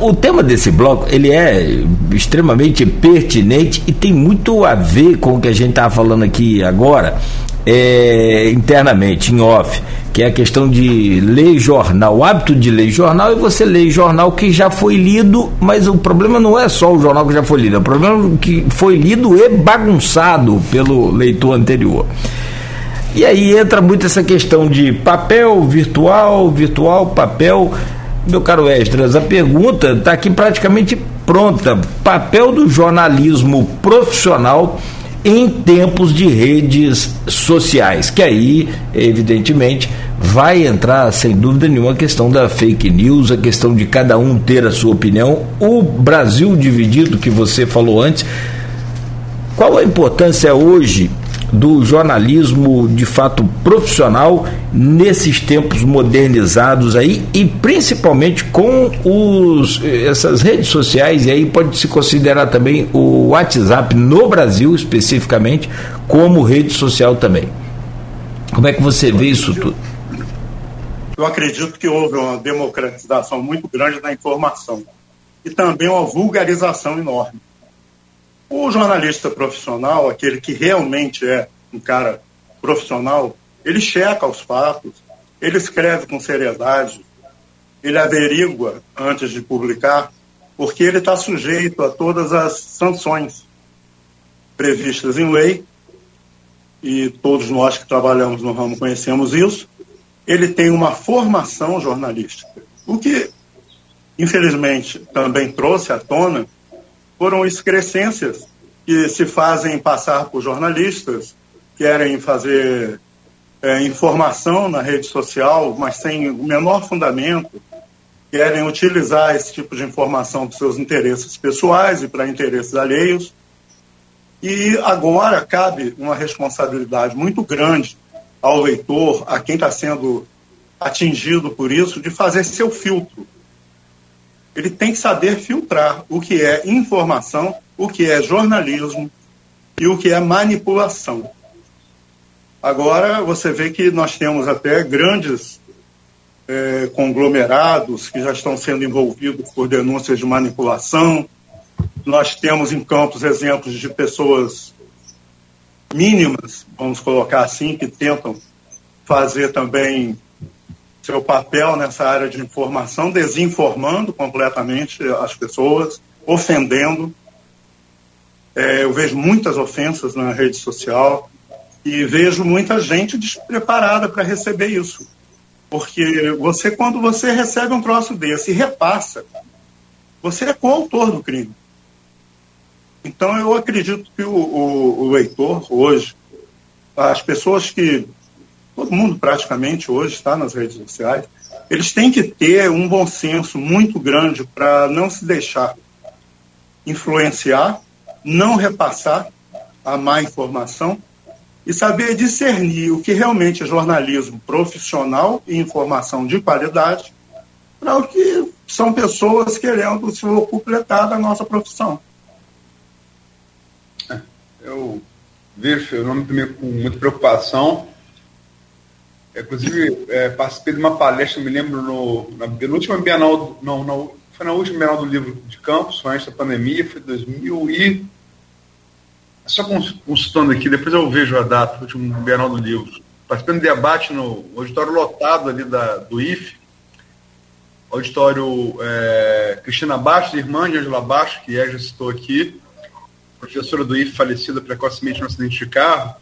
Speaker 2: O tema desse bloco ele é extremamente pertinente e tem muito a ver com o que a gente estava falando aqui agora, é, internamente, em off, que é a questão de ler jornal, o hábito de ler jornal e você lê jornal que já foi lido, mas o problema não é só o jornal que já foi lido, é o problema é que foi lido e bagunçado pelo leitor anterior. E aí entra muito essa questão de papel, virtual, virtual, papel. Meu caro Estras, a pergunta está aqui praticamente pronta. Papel do jornalismo profissional em tempos de redes sociais, que aí, evidentemente, vai entrar sem dúvida nenhuma a questão da fake news, a questão de cada um ter a sua opinião, o Brasil dividido que você falou antes. Qual a importância hoje do jornalismo de fato profissional nesses tempos modernizados aí e principalmente com os, essas redes sociais, e aí pode se considerar também o WhatsApp no Brasil especificamente como rede social também. Como é que você vê isso tudo?
Speaker 3: Eu acredito que houve uma democratização muito grande da informação e também uma vulgarização enorme. O jornalista profissional, aquele que realmente é um cara profissional, ele checa os fatos, ele escreve com seriedade, ele averigua antes de publicar, porque ele está sujeito a todas as sanções previstas em lei, e todos nós que trabalhamos no ramo conhecemos isso. Ele tem uma formação jornalística. O que, infelizmente, também trouxe à tona foram excrescências que se fazem passar por jornalistas, querem fazer é, informação na rede social, mas sem o menor fundamento, querem utilizar esse tipo de informação para seus interesses pessoais e para interesses alheios. E agora cabe uma responsabilidade muito grande ao leitor, a quem está sendo atingido por isso, de fazer seu filtro ele tem que saber filtrar o que é informação, o que é jornalismo e o que é manipulação. Agora, você vê que nós temos até grandes é, conglomerados que já estão sendo envolvidos por denúncias de manipulação. Nós temos em Campos exemplos de pessoas mínimas, vamos colocar assim, que tentam fazer também seu papel nessa área de informação, desinformando completamente as pessoas, ofendendo. É, eu vejo muitas ofensas na rede social e vejo muita gente despreparada para receber isso. Porque você, quando você recebe um troço desse e repassa, você é coautor do crime. Então, eu acredito que o, o, o leitor, hoje, as pessoas que todo mundo praticamente hoje está nas redes sociais, eles têm que ter um bom senso muito grande para não se deixar influenciar, não repassar a má informação e saber discernir o que realmente é jornalismo profissional e informação de qualidade para o que são pessoas querendo se completar da nossa profissão.
Speaker 4: É, eu vejo o fenômeno também com muita preocupação Inclusive, é, participei de uma palestra, me lembro, no, na penúltima Bienal, não, não, foi na última Bienal do Livro de Campos, foi antes da pandemia, foi 2000 e... Só consultando aqui, depois eu vejo a data, último Bienal do Livro. Participando de debate no auditório lotado ali da, do IFE, auditório é, Cristina Bastos, irmã de Angela Bastos, que é, já citou aqui, professora do IFE falecida precocemente no acidente de carro,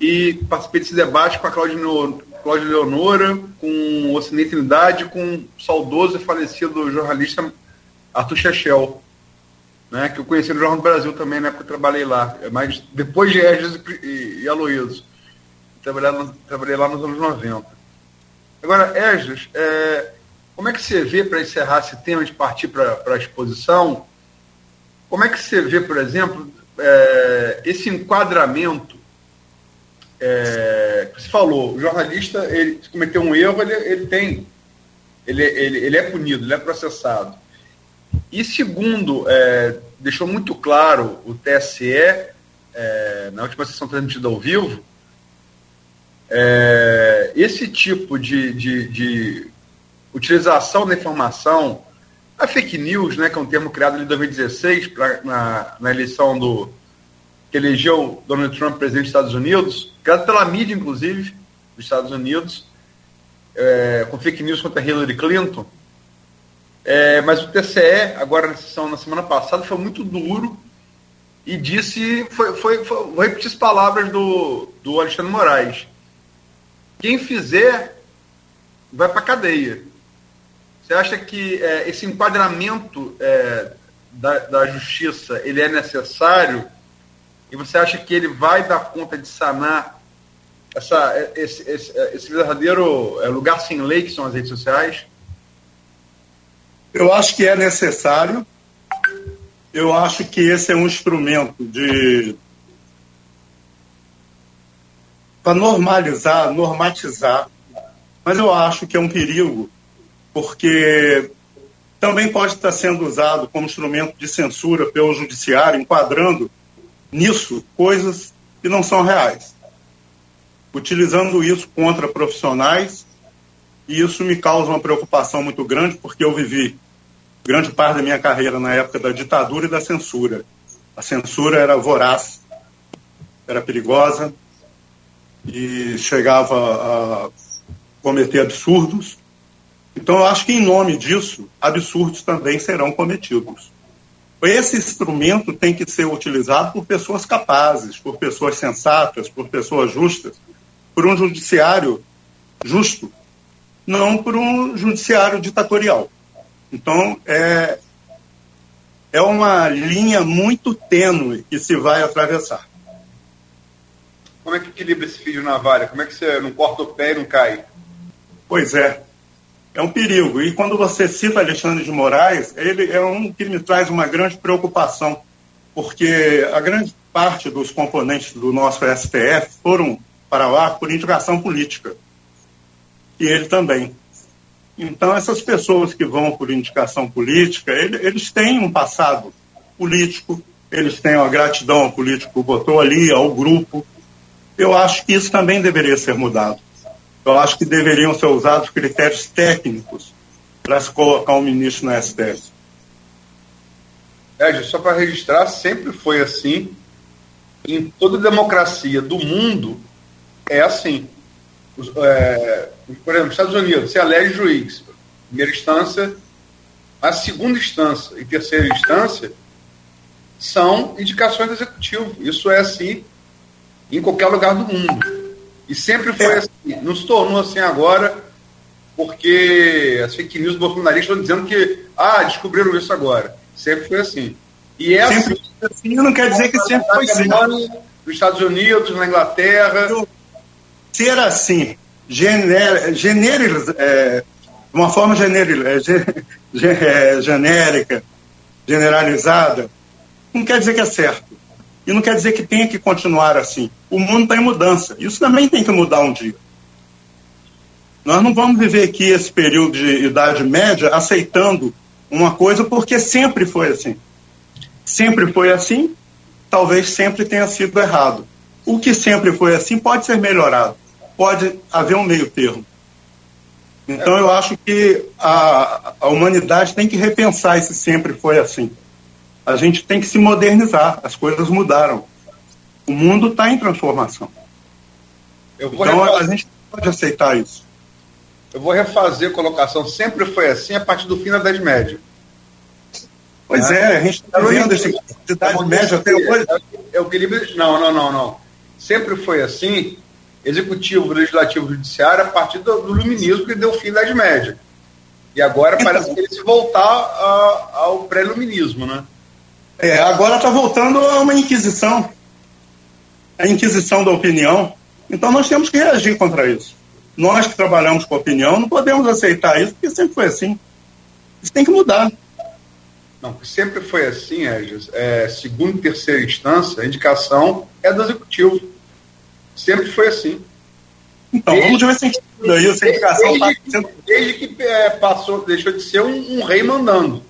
Speaker 4: e participei desse debate com a Cláudia Cláudia Leonora, com Ocinei Trindade, com o saudoso e falecido jornalista Arthur Chechel, né, que eu conheci no Jornal do Brasil também, né, porque eu trabalhei lá, mas depois de Regis e, e Aloysio. Trabalhei, trabalhei lá nos anos 90. Agora, Regis, é, como é que você vê, para encerrar esse tema de partir para a exposição, como é que você vê, por exemplo, é, esse enquadramento é, você falou, o jornalista, ele cometeu um erro, ele, ele tem, ele, ele, ele é punido, ele é processado. E segundo, é, deixou muito claro o TSE, é, na última sessão transmitida ao vivo, é, esse tipo de, de, de, utilização da informação, a fake news, né, que é um termo criado em 2016 pra, na, na eleição do, que elegeu Donald Trump presidente dos Estados Unidos, criado pela mídia, inclusive, dos Estados Unidos, é, com fake news contra Hillary Clinton. É, mas o TCE, agora na sessão na semana passada, foi muito duro e disse, foi, foi, foi vou repetir as palavras do, do Alexandre Moraes. Quem fizer vai para cadeia. Você acha que é, esse enquadramento é, da, da justiça ele é necessário? E você acha que ele vai dar conta de sanar essa, esse, esse, esse verdadeiro é, lugar sem lei que são as redes sociais?
Speaker 3: Eu acho que é necessário. Eu acho que esse é um instrumento de normalizar, normatizar. Mas eu acho que é um perigo, porque também pode estar sendo usado como instrumento de censura pelo judiciário, enquadrando nisso coisas que não são reais. Utilizando isso contra profissionais, e isso me causa uma preocupação muito grande, porque eu vivi grande parte da minha carreira na época da ditadura e da censura. A censura era voraz, era perigosa e chegava a cometer absurdos. Então, eu acho que, em nome disso, absurdos também serão cometidos. Esse instrumento tem que ser utilizado por pessoas capazes, por pessoas sensatas, por pessoas justas, por um judiciário justo, não por um judiciário ditatorial. Então, é, é uma linha muito tênue que se vai atravessar.
Speaker 4: Como é que equilibra esse fio na navalha? Como é que você não corta o pé e não cai?
Speaker 3: Pois é. É um perigo. E quando você cita Alexandre de Moraes, ele é um que me traz uma grande preocupação, porque a grande parte dos componentes do nosso STF foram para lá por indicação política. E ele também. Então, essas pessoas que vão por indicação política, eles têm um passado político, eles têm uma gratidão ao político que botou ali, ao grupo. Eu acho que isso também deveria ser mudado. Eu acho que deveriam ser usados critérios técnicos para se colocar um ministro na STF.
Speaker 4: É, só para registrar, sempre foi assim. Em toda democracia do mundo, é assim. É, por exemplo, nos Estados Unidos, você elege juiz, primeira instância, a segunda instância e terceira instância são indicações do executivo. Isso é assim em qualquer lugar do mundo. E sempre foi é. assim. Não se tornou assim agora, porque as fake news bolsonaristas estão dizendo que, ah, descobriram isso agora. Sempre foi assim. E é
Speaker 3: sempre assim. assim não quer dizer que sempre foi assim.
Speaker 4: Nos Estados Unidos, na Inglaterra.
Speaker 3: Ser assim gener, gener, é, de uma forma gener, é, é, genérica, generalizada, não quer dizer que é certo. E não quer dizer que tenha que continuar assim. O mundo está em mudança. Isso também tem que mudar um dia. Nós não vamos viver aqui esse período de Idade Média aceitando uma coisa porque sempre foi assim. Sempre foi assim, talvez sempre tenha sido errado. O que sempre foi assim pode ser melhorado pode haver um meio termo. Então eu acho que a, a humanidade tem que repensar se sempre foi assim. A gente tem que se modernizar, as coisas mudaram. O mundo está em transformação. então refazer... a gente pode aceitar isso.
Speaker 4: Eu vou refazer a colocação, sempre foi assim a partir do fim da Idade Média.
Speaker 3: Pois é, é a gente está vendo esse Idade Média até hoje.
Speaker 4: É o equilíbrio. Não, não, não, não. Sempre foi assim executivo, legislativo, judiciário a partir do, do luminismo que deu fim da Idade Média. E agora então, parece que ele se voltar a, ao pré-luminismo, né?
Speaker 3: É, agora está voltando a uma inquisição. A inquisição da opinião. Então nós temos que reagir contra isso. Nós que trabalhamos com opinião não podemos aceitar isso, porque sempre foi assim. Isso tem que mudar.
Speaker 4: Não, sempre foi assim, Regis. É, segunda e terceira instância, a indicação é do executivo. Sempre foi assim.
Speaker 3: Então, desde, vamos ver se aí essa indicação
Speaker 4: desde, tá desde que é, passou, deixou de ser um, um, rei mandando.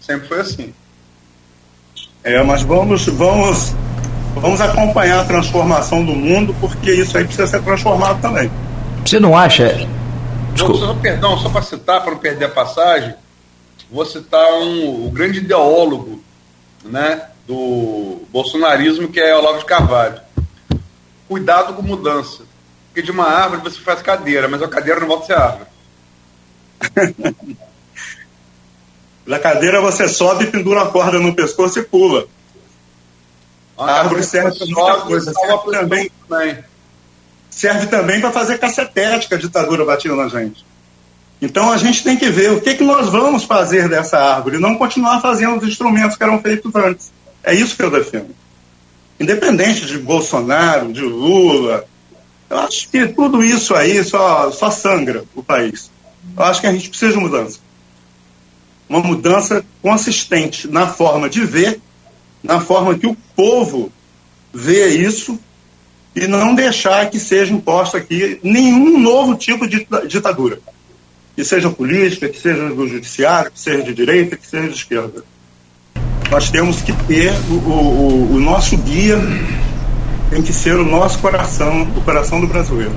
Speaker 4: Sempre foi assim.
Speaker 3: É, mas vamos, vamos, vamos acompanhar a transformação do mundo, porque isso aí precisa ser transformado também.
Speaker 2: Você não acha?
Speaker 4: Desculpa. Só, perdão, só para citar, para não perder a passagem, vou citar um, o grande ideólogo né, do bolsonarismo, que é Olavo de Carvalho cuidado com mudança. Porque de uma árvore você faz cadeira, mas a cadeira não volta a ser árvore.
Speaker 3: Na cadeira você sobe, pendura a corda no pescoço e pula. A, árvore serve para muita coisa. Serve também, também. serve também para fazer cacetete que a ditadura bateu na gente. Então a gente tem que ver o que, que nós vamos fazer dessa árvore, não continuar fazendo os instrumentos que eram feitos antes. É isso que eu defendo independente de Bolsonaro, de Lula, eu acho que tudo isso aí só, só sangra o país. Eu acho que a gente precisa de mudança. Uma mudança consistente na forma de ver, na forma que o povo vê isso e não deixar que seja imposto aqui nenhum novo tipo de ditadura. Que seja política, que seja do judiciário, que seja de direita, que seja de esquerda. Nós temos que ter o, o, o nosso guia, tem que ser o nosso coração, o coração do brasileiro.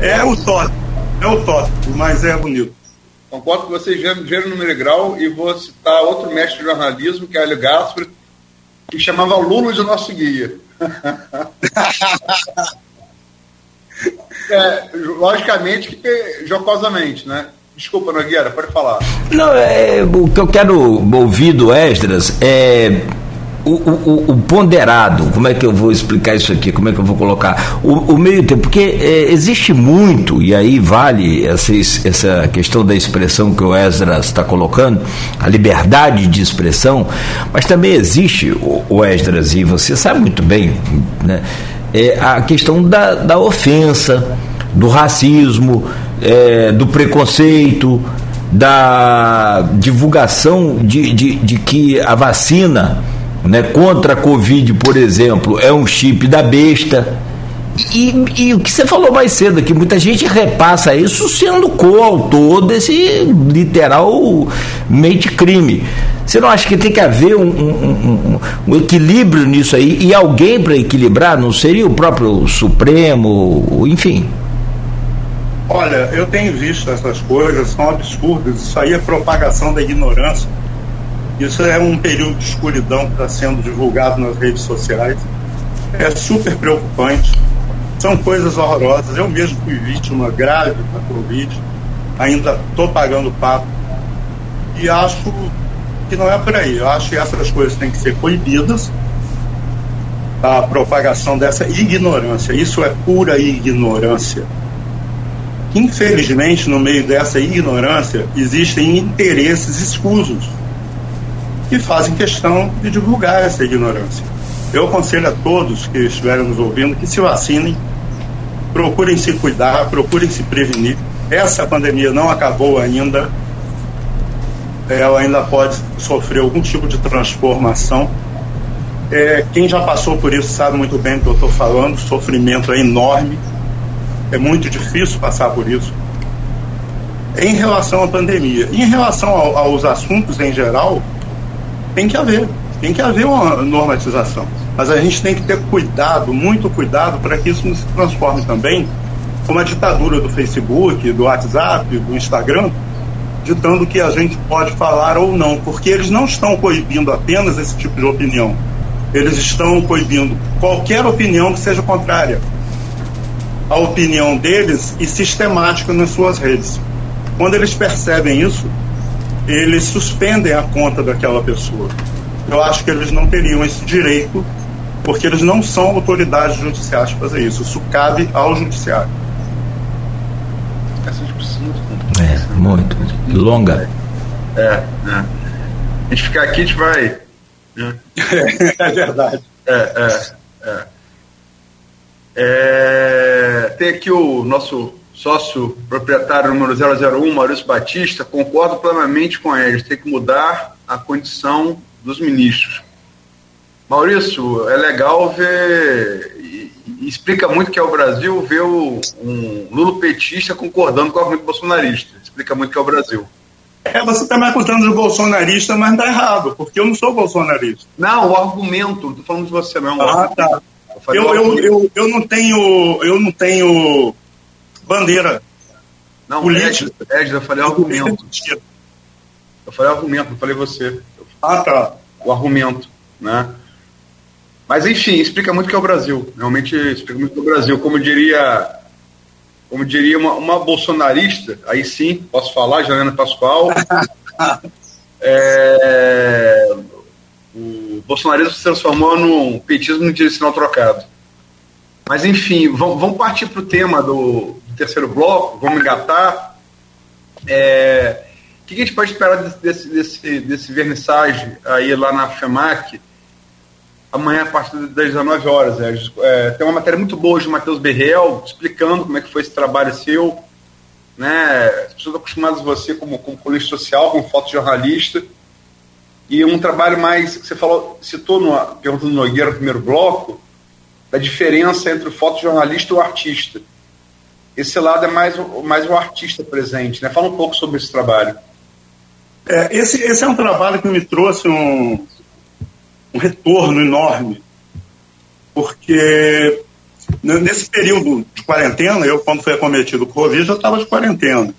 Speaker 3: É o tópico, é o tópico, mas é bonito.
Speaker 4: Concordo com você, Gênero Número Grau, e vou citar outro mestre de jornalismo, que é Hélio Gaspar, que chamava Lula de nosso guia. é, logicamente, que, jocosamente, né? Desculpa, Nogueira, pode falar.
Speaker 2: Não, é, o que eu quero ouvir do Esdras é o, o, o, ponderado, como é que eu vou explicar isso aqui? Como é que eu vou colocar? O, o meio tempo, porque é, existe muito, e aí vale essa, essa questão da expressão que o Esdras está colocando, a liberdade de expressão, mas também existe, o, o Esdras, e você sabe muito bem, né, é a questão da, da ofensa, do racismo, é, do preconceito, da divulgação de, de, de que a vacina né, contra a Covid, por exemplo, é um chip da besta. E, e, o que você falou mais cedo, que muita gente repassa isso sendo coautor desse literal mente crime. Você não acha que tem que haver um, um, um, um equilíbrio nisso aí? E alguém para equilibrar? Não seria o próprio Supremo? Enfim.
Speaker 3: Olha, eu tenho visto essas coisas, são absurdas. Isso aí é propagação da ignorância. Isso é um período de escuridão que está sendo divulgado nas redes sociais. É super preocupante. São coisas horrorosas. Eu mesmo fui vítima grave da Covid. Ainda estou pagando papo. E acho que não é por aí. Eu acho que essas coisas têm que ser proibidas. A propagação dessa ignorância. Isso é pura ignorância. Infelizmente, no meio dessa ignorância, existem interesses escusos que fazem questão de divulgar essa ignorância. Eu aconselho a todos que estiverem nos ouvindo que se vacinem, procurem se cuidar, procurem se prevenir. Essa pandemia não acabou ainda, ela ainda pode sofrer algum tipo de transformação. É, quem já passou por isso sabe muito bem do que eu estou falando, o sofrimento é enorme, é muito difícil passar por isso. Em relação à pandemia, em relação ao, aos assuntos em geral, tem que haver, tem que haver uma normatização. Mas a gente tem que ter cuidado, muito cuidado, para que isso não se transforme também como a ditadura do Facebook, do WhatsApp, do Instagram, ditando que a gente pode falar ou não, porque eles não estão coibindo apenas esse tipo de opinião. Eles estão coibindo qualquer opinião que seja contrária à opinião deles e sistemática nas suas redes. Quando eles percebem isso, eles suspendem a conta daquela pessoa. Eu acho que eles não teriam esse direito, porque eles não são autoridades judiciais para fazer isso. Isso cabe ao judiciário.
Speaker 2: É, muito. Longa.
Speaker 4: É, é. A gente ficar aqui, a gente vai.
Speaker 3: Né? É, verdade.
Speaker 4: É, é, é. é. Tem aqui o nosso sócio proprietário número 001, Maurício Batista, concordo plenamente com eles, tem que mudar a condição dos ministros. Maurício, é legal ver, e, e explica muito que é o Brasil, ver o, um Lula petista concordando com o argumento bolsonarista. Explica muito que é o Brasil.
Speaker 3: É, você está me acusando de bolsonarista, mas está errado, porque eu não sou bolsonarista.
Speaker 4: Não, o argumento, não estou falando de você, não.
Speaker 3: Ah, tá. Eu, eu, eu, eu, não tenho, eu não tenho bandeira
Speaker 4: não, política. Ed, eu falei argumento. Eu falei argumento, não falei você.
Speaker 3: Ah, tá.
Speaker 4: O argumento, né? Mas enfim, explica muito o que é o Brasil. Realmente explica muito o é Brasil. Como diria, como diria uma, uma bolsonarista, aí sim, posso falar, Janana Pascoal. é, o bolsonarismo se transformou num petismo de sinal trocado. Mas enfim, vamos, vamos partir para o tema do, terceiro bloco, vamos engatar. É, o que a gente pode esperar desse, desse, desse vernissage aí lá na FEMAC amanhã a partir das 19 horas? É, é, tem uma matéria muito boa de Matheus Berrel explicando como é que foi esse trabalho seu. Né? As pessoas estão acostumadas a você como, como colunista social, como fotojornalista. E um trabalho mais, que você falou, citou no pergunta do Nogueira no primeiro bloco, da diferença entre o fotojornalista e o artista. Esse lado é mais, mais o artista presente, né? Fala um pouco sobre esse trabalho.
Speaker 3: É, esse, esse é um trabalho que me trouxe um, um retorno enorme, porque nesse período de quarentena, eu, quando foi acometido o Covid, já estava de quarentena.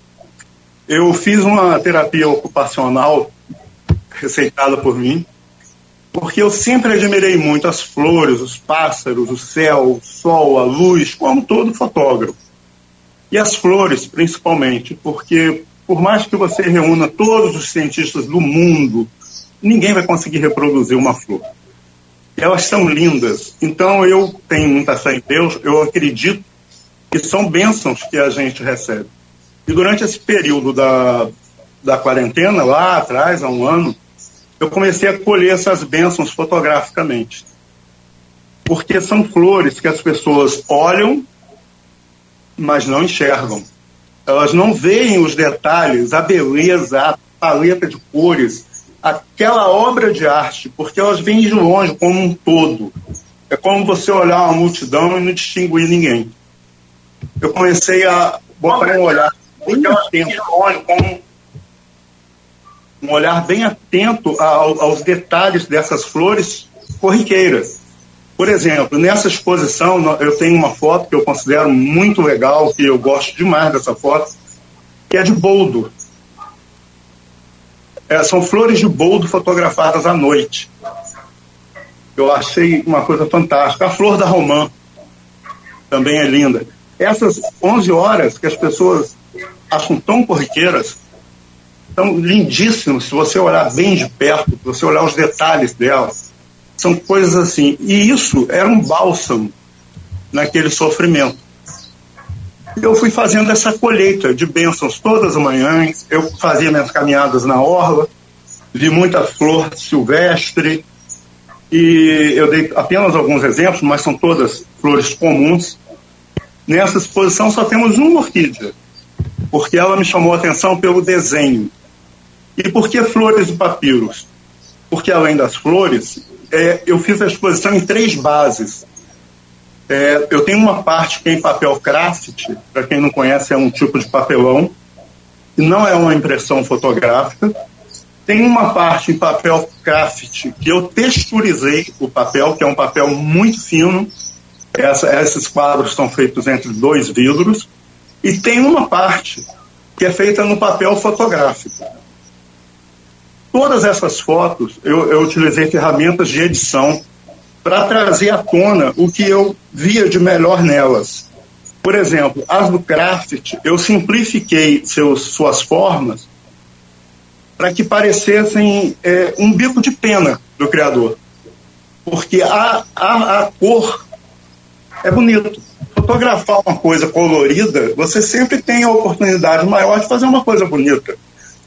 Speaker 3: Eu fiz uma terapia ocupacional receitada por mim, porque eu sempre admirei muito as flores, os pássaros, o céu, o sol, a luz, como todo fotógrafo. E as flores, principalmente, porque por mais que você reúna todos os cientistas do mundo, ninguém vai conseguir reproduzir uma flor. Elas são lindas. Então eu tenho muita fé em Deus, eu acredito que são bênçãos que a gente recebe. E durante esse período da, da quarentena, lá atrás, há um ano, eu comecei a colher essas bênçãos fotograficamente. Porque são flores que as pessoas olham, mas não enxergam. Elas não veem os detalhes, a beleza, a paleta de cores, aquela obra de arte, porque elas vêm de longe como um todo. É como você olhar uma multidão e não distinguir ninguém. Eu comecei a botar um olhar bem atento, um olhar bem atento ao, aos detalhes dessas flores corriqueiras. Por exemplo, nessa exposição eu tenho uma foto que eu considero muito legal, que eu gosto demais dessa foto, que é de boldo. É, são flores de boldo fotografadas à noite. Eu achei uma coisa fantástica. A flor da romã também é linda. Essas 11 horas que as pessoas acham tão corriqueiras, são lindíssimos se você olhar bem de perto, se você olhar os detalhes delas. São coisas assim. E isso era um bálsamo naquele sofrimento. Eu fui fazendo essa colheita de bênçãos todas as manhãs, eu fazia minhas caminhadas na orla, vi muita flor silvestre, e eu dei apenas alguns exemplos, mas são todas flores comuns. Nessa exposição só temos uma orquídea, porque ela me chamou a atenção pelo desenho. E por que flores e papiros? Porque além das flores, é, eu fiz a exposição em três bases. É, eu tenho uma parte que é em papel craft, para quem não conhece, é um tipo de papelão, não é uma impressão fotográfica. Tem uma parte em papel craft que eu texturizei o papel, que é um papel muito fino. Essa, esses quadros são feitos entre dois vidros. E tem uma parte que é feita no papel fotográfico. Todas essas fotos eu, eu utilizei ferramentas de edição para trazer à tona o que eu via de melhor nelas. Por exemplo, as do Craft, eu simplifiquei seus, suas formas para que parecessem é, um bico de pena do criador. Porque a, a, a cor é bonito. Fotografar uma coisa colorida, você sempre tem a oportunidade maior de fazer uma coisa bonita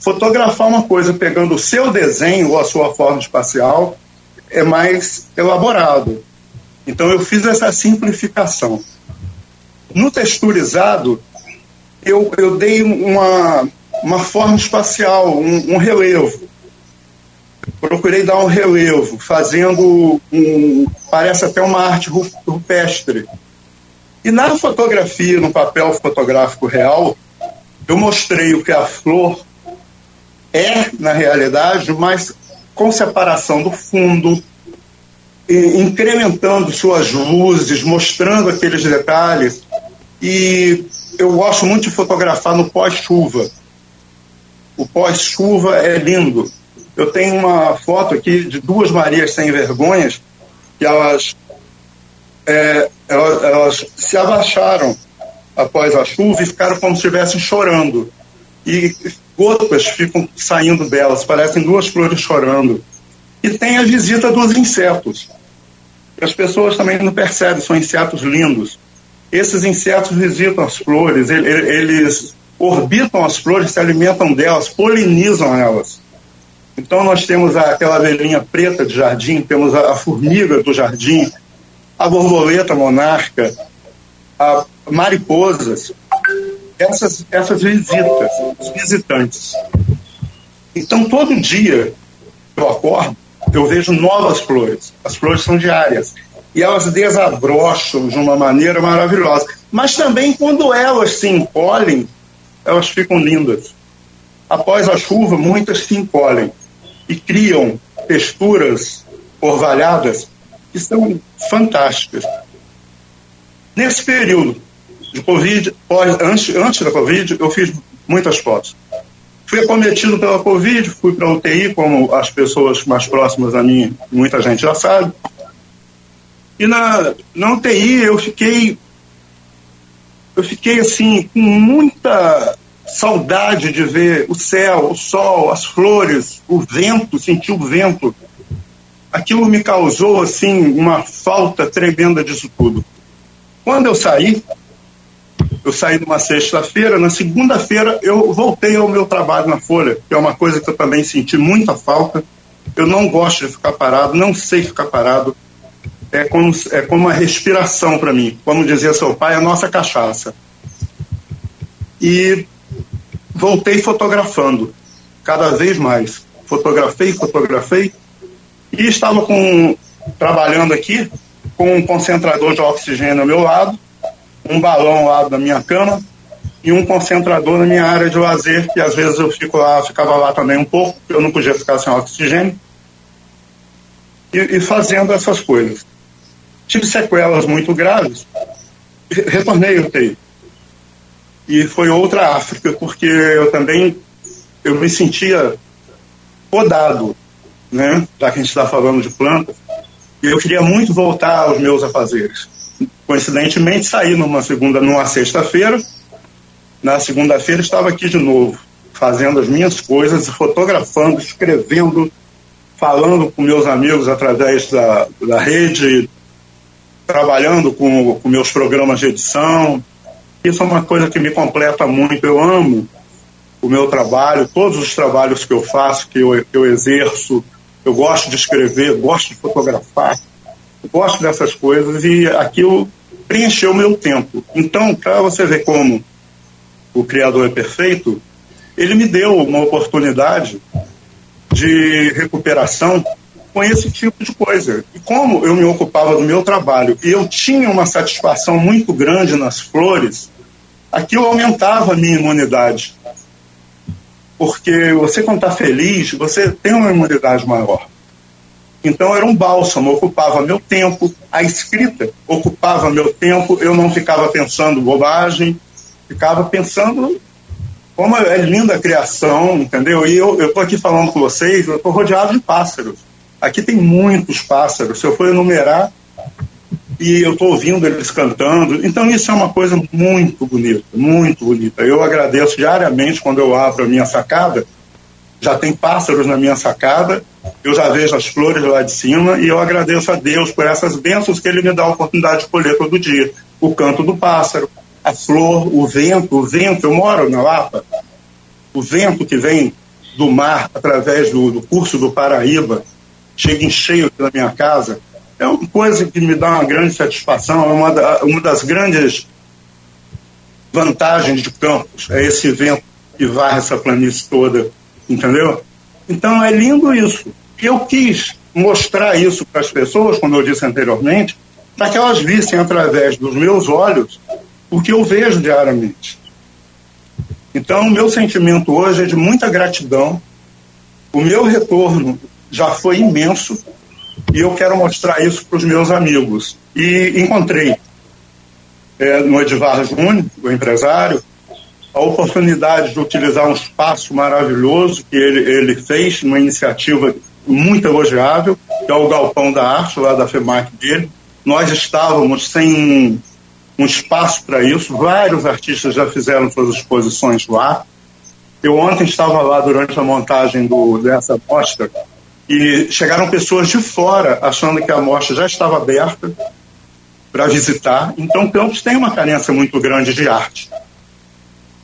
Speaker 3: fotografar uma coisa pegando o seu desenho ou a sua forma espacial é mais elaborado. Então eu fiz essa simplificação. No texturizado, eu, eu dei uma, uma forma espacial, um, um relevo. Procurei dar um relevo, fazendo um. parece até uma arte rupestre. E na fotografia, no papel fotográfico real, eu mostrei o que a flor é, na realidade, mas com separação do fundo, incrementando suas luzes, mostrando aqueles detalhes. E eu gosto muito de fotografar no pós-chuva. O pós-chuva é lindo. Eu tenho uma foto aqui de duas Marias sem vergonhas que elas, é, elas, elas se abaixaram após a chuva e ficaram como se estivessem chorando. E gotas ficam saindo delas, parecem duas flores chorando. E tem a visita dos insetos. As pessoas também não percebem, são insetos lindos. Esses insetos visitam as flores, eles orbitam as flores, se alimentam delas, polinizam elas. Então nós temos aquela velhinha preta de jardim, temos a, formiga do jardim, a borboleta monarca, a mariposas essas, essas visitas, os visitantes. Então, todo dia eu acordo, eu vejo novas flores. As flores são diárias. e elas desabrocham de uma maneira maravilhosa. Mas também quando elas se encolhem, elas ficam lindas. Após a chuva, muitas se encolhem e criam texturas orvalhadas que são fantásticas. Nesse período de Covid, antes, antes da Covid, eu fiz muitas fotos. Fui acometido pela Covid, fui para a UTI, como as pessoas mais próximas a mim, muita gente já sabe. E na, na UTI eu fiquei. Eu fiquei assim, com muita saudade de ver o céu, o sol, as flores, o vento, sentir o vento. Aquilo me causou assim uma falta tremenda disso tudo. Quando eu saí, eu saí numa sexta-feira, na segunda-feira eu voltei ao meu trabalho na Folha, que é uma coisa que eu também senti muita falta. Eu não gosto de ficar parado, não sei ficar parado. É como, é como uma respiração para mim. Como dizia seu pai, a nossa cachaça. E voltei fotografando, cada vez mais. Fotografei, fotografei. E estava com, trabalhando aqui com um concentrador de oxigênio ao meu lado um balão lado da minha cama e um concentrador na minha área de lazer, que às vezes eu fico lá, ficava lá também um pouco, eu não podia ficar sem oxigênio, e, e fazendo essas coisas. Tive sequelas muito graves, retornei ao TI. E foi outra África, porque eu também eu me sentia podado, né? já que a gente está falando de plantas, e eu queria muito voltar aos meus afazeres coincidentemente saí numa segunda, numa sexta-feira. Na segunda-feira estava aqui de novo, fazendo as minhas coisas, fotografando, escrevendo, falando com meus amigos através da, da rede, trabalhando com, com meus programas de edição. Isso é uma coisa que me completa muito. Eu amo o meu trabalho, todos os trabalhos que eu faço, que eu, que eu exerço. Eu gosto de escrever, gosto de fotografar, gosto dessas coisas e aquilo preencheu meu tempo. Então, para você ver como o Criador é perfeito, ele me deu uma oportunidade de recuperação com esse tipo de coisa. E como eu me ocupava do meu trabalho e eu tinha uma satisfação muito grande nas flores, aquilo aumentava a minha imunidade. Porque você, quando está feliz, você tem uma imunidade maior. Então era um bálsamo, ocupava meu tempo, a escrita ocupava meu tempo, eu não ficava pensando bobagem, ficava pensando como é linda a criação, entendeu? E eu estou aqui falando com vocês, eu estou rodeado de pássaros. Aqui tem muitos pássaros, se eu for enumerar, e eu estou ouvindo eles cantando. Então isso é uma coisa muito bonita, muito bonita. Eu agradeço diariamente quando eu abro a minha sacada, já tem pássaros na minha sacada, eu já vejo as flores lá de cima e eu agradeço a Deus por essas bênçãos que Ele me dá a oportunidade de colher todo dia. O canto do pássaro, a flor, o vento, o vento, eu moro na Lapa, o vento que vem do mar através do, do curso do Paraíba, chega em cheio na minha casa, é uma coisa que me dá uma grande satisfação, é uma, da, uma das grandes vantagens de Campos, é esse vento que varre essa planície toda entendeu? Então é lindo isso. Eu quis mostrar isso para as pessoas, como eu disse anteriormente, para que elas vissem através dos meus olhos o que eu vejo diariamente. Então, o meu sentimento hoje é de muita gratidão. O meu retorno já foi imenso e eu quero mostrar isso para os meus amigos. E encontrei é, no Edivar Júnior, o empresário, a oportunidade de utilizar um espaço maravilhoso que ele, ele fez, uma iniciativa muito elogiável, que é o Galpão da Arte, lá da FEMAC dele. Nós estávamos sem um espaço para isso, vários artistas já fizeram suas exposições lá. Eu ontem estava lá durante a montagem do, dessa mostra e chegaram pessoas de fora achando que a mostra já estava aberta para visitar. Então, Campos tem uma carência muito grande de arte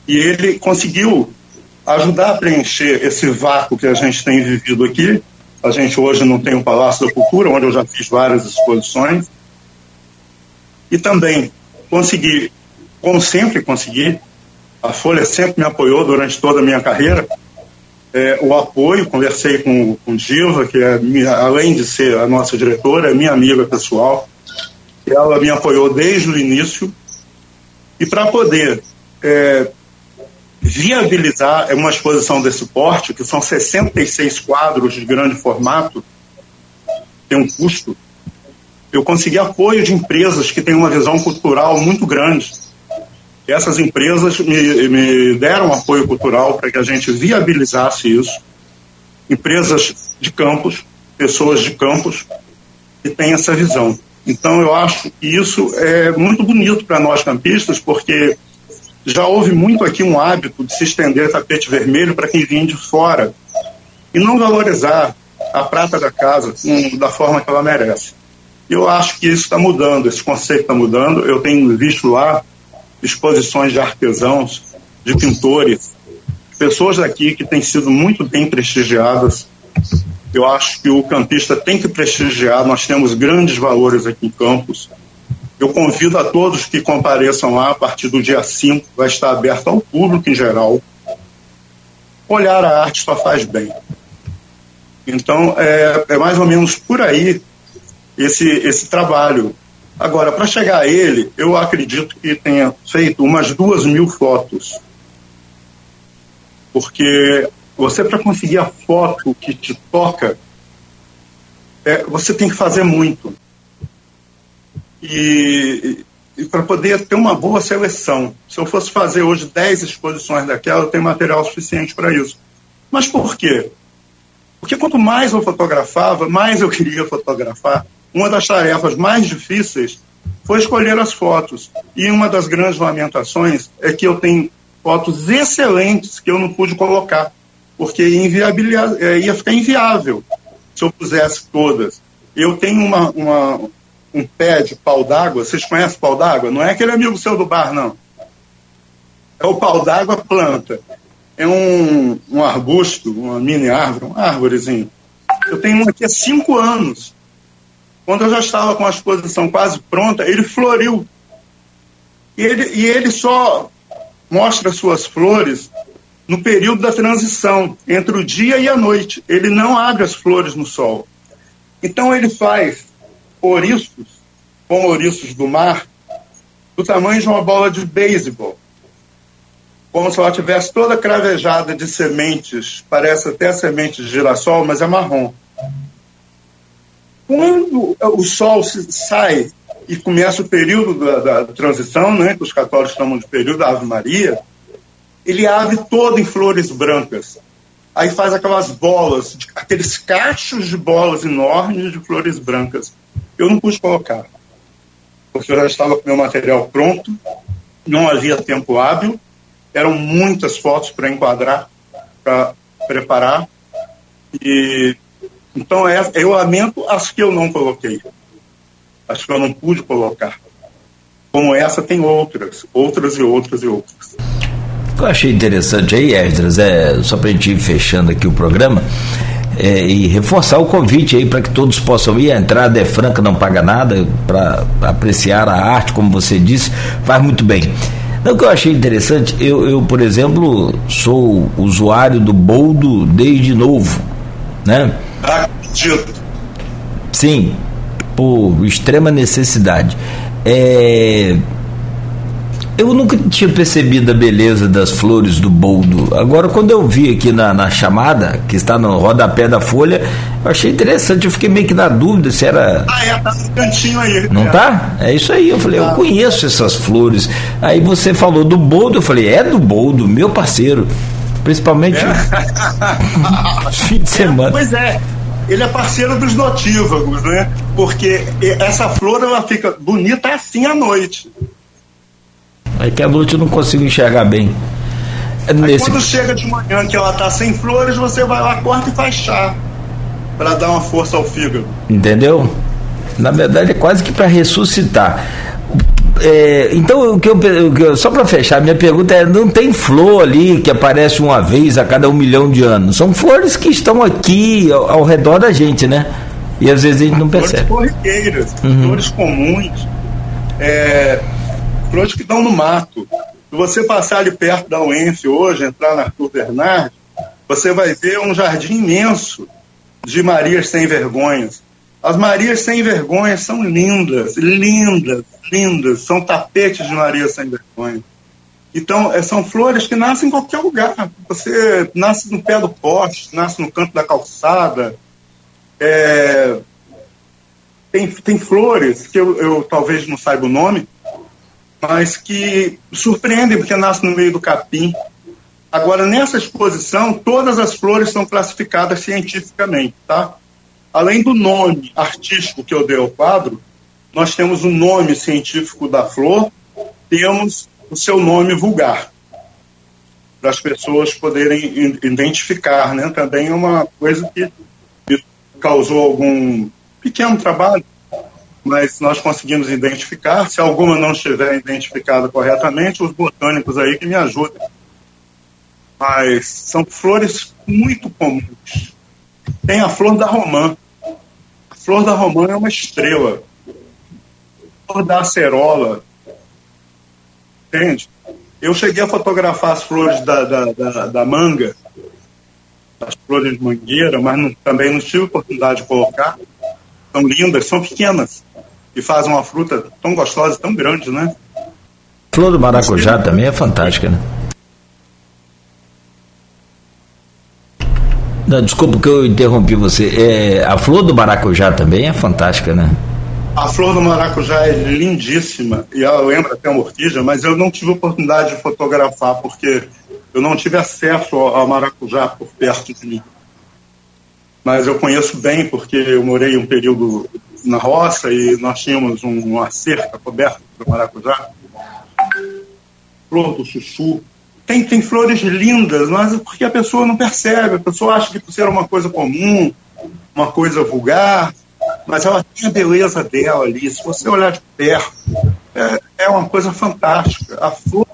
Speaker 3: e ele conseguiu ajudar a preencher esse vácuo que a gente tem vivido aqui. A gente hoje não tem o Palácio da Cultura, onde eu já fiz várias exposições. E também consegui, como sempre consegui, a Folha sempre me apoiou durante toda a minha carreira, é, o apoio, conversei com, com Diva, que é minha, além de ser a nossa diretora, é minha amiga pessoal, ela me apoiou desde o início. E para poder é, viabilizar uma exposição desse porte, que são 66 quadros de grande formato, tem um custo, eu consegui apoio de empresas que têm uma visão cultural muito grande. Essas empresas me, me deram apoio cultural para que a gente viabilizasse isso. Empresas de campos, pessoas de campos que têm essa visão. Então, eu acho que isso é muito bonito para nós campistas, porque já houve muito aqui um hábito de se estender tapete vermelho para quem vinha de fora e não valorizar a prata da casa um, da forma que ela merece. Eu acho que isso está mudando, esse conceito está mudando. Eu tenho visto lá exposições de artesãos, de pintores, pessoas daqui que têm sido muito bem prestigiadas. Eu acho que o campista tem que prestigiar, nós temos grandes valores aqui em Campos. Eu convido a todos que compareçam lá a partir do dia 5, vai estar aberto ao público em geral. Olhar a arte só faz bem. Então, é, é mais ou menos por aí esse, esse trabalho. Agora, para chegar a ele, eu acredito que tenha feito umas duas mil fotos. Porque você, para conseguir a foto que te toca, é, você tem que fazer muito e, e para poder ter uma boa seleção. Se eu fosse fazer hoje 10 exposições daquela, eu tenho material suficiente para isso. Mas por quê? Porque quanto mais eu fotografava, mais eu queria fotografar. Uma das tarefas mais difíceis foi escolher as fotos. E uma das grandes lamentações é que eu tenho fotos excelentes que eu não pude colocar, porque ia, é, ia ficar inviável se eu pusesse todas. Eu tenho uma, uma, um pé de pau d'água. Vocês conhecem pau d'água? Não é aquele amigo seu do bar, não. É o pau d'água planta. É um, um arbusto, uma mini árvore, uma árvorezinho. Eu tenho um aqui há cinco anos. Quando eu já estava com a exposição quase pronta, ele floriu. E ele, e ele só mostra suas flores no período da transição, entre o dia e a noite. Ele não abre as flores no sol. Então ele faz ouriços, com ouriços do mar, do tamanho de uma bola de beisebol. Como se ela tivesse toda cravejada de sementes, parece até semente de girassol, mas é marrom. Quando o sol sai e começa o período da, da transição, né, que os católicos chamam de período da Ave Maria, ele abre todo em flores brancas. Aí faz aquelas bolas, aqueles cachos de bolas enormes de flores brancas. Eu não pude colocar, porque eu já estava com meu material pronto, não havia tempo hábil, eram muitas fotos para enquadrar, para preparar, e então é, eu lamento as que eu não coloquei, as que eu não pude colocar. Como essa, tem outras, outras e outras e outras.
Speaker 2: O que eu achei interessante aí, Esdras, é, só para a gente ir fechando aqui o programa, é, e reforçar o convite aí para que todos possam ir. A entrada é franca, não paga nada para apreciar a arte, como você disse, faz muito bem. O que eu achei interessante, eu, eu, por exemplo, sou usuário do Boldo desde novo, né? Acredito. Sim, por extrema necessidade. É, eu nunca tinha percebido a beleza das flores do boldo. Agora, quando eu vi aqui na, na chamada, que está no rodapé da folha, eu achei interessante. Eu fiquei meio que na dúvida se era.
Speaker 3: Ah, é, tá no cantinho aí.
Speaker 2: Não
Speaker 3: é.
Speaker 2: tá? É isso aí. Eu falei, tá. eu conheço essas flores. Aí você falou do boldo, eu falei, é do boldo, meu parceiro. Principalmente é. fim de semana. É,
Speaker 3: pois é ele é parceiro dos notívagos, né? Porque essa flor ela fica bonita assim à noite.
Speaker 2: Aí que a noite eu não consigo enxergar bem.
Speaker 3: É nesse... quando chega de manhã que ela tá sem flores, você vai lá, corta e faz chá. para dar uma força ao fígado.
Speaker 2: Entendeu? Na verdade é quase que para ressuscitar. É, então, o que eu, só para fechar, minha pergunta é: não tem flor ali que aparece uma vez a cada um milhão de anos? São flores que estão aqui ao, ao redor da gente, né? E às vezes a gente não percebe.
Speaker 3: Flores corriqueiras, uhum. flores comuns. É, flores que estão no mato. Se você passar ali perto da UENF hoje, entrar na Arthur Bernardi, você vai ver um jardim imenso de Marias sem vergonhas. As Marias sem vergonha são lindas, lindas, lindas. São tapetes de Maria sem vergonha. Então, é, são flores que nascem em qualquer lugar. Você nasce no pé do poste, nasce no canto da calçada. É, tem, tem flores que eu, eu talvez não saiba o nome, mas que surpreendem porque nascem no meio do capim. Agora, nessa exposição, todas as flores são classificadas cientificamente, tá? Além do nome artístico que eu dei ao quadro, nós temos o nome científico da flor, temos o seu nome vulgar, para as pessoas poderem identificar, né? Também é uma coisa que causou algum pequeno trabalho, mas nós conseguimos identificar. Se alguma não estiver identificada corretamente, os botânicos aí que me ajudem. Mas são flores muito comuns. Tem a flor da romã. A flor da romã é uma estrela. A flor da acerola Entende? Eu cheguei a fotografar as flores da, da, da, da manga, as flores de mangueira, mas não, também não tive oportunidade de colocar. São lindas, são pequenas e fazem uma fruta tão gostosa, tão grande, né?
Speaker 2: Flor do maracujá também é fantástica, né? Não, desculpa que eu interrompi você. É, a flor do maracujá também é fantástica, né?
Speaker 3: A flor do maracujá é lindíssima e ela lembra até uma orquídea, mas eu não tive oportunidade de fotografar porque eu não tive acesso ao maracujá por perto de mim. Mas eu conheço bem porque eu morei um período na roça e nós tínhamos uma cerca coberta do maracujá. Flor do chuchu. Tem, tem flores lindas, mas porque a pessoa não percebe, a pessoa acha que por ser uma coisa comum, uma coisa vulgar, mas ela tem a beleza dela ali. Se você olhar de perto, é, é uma coisa fantástica. A flor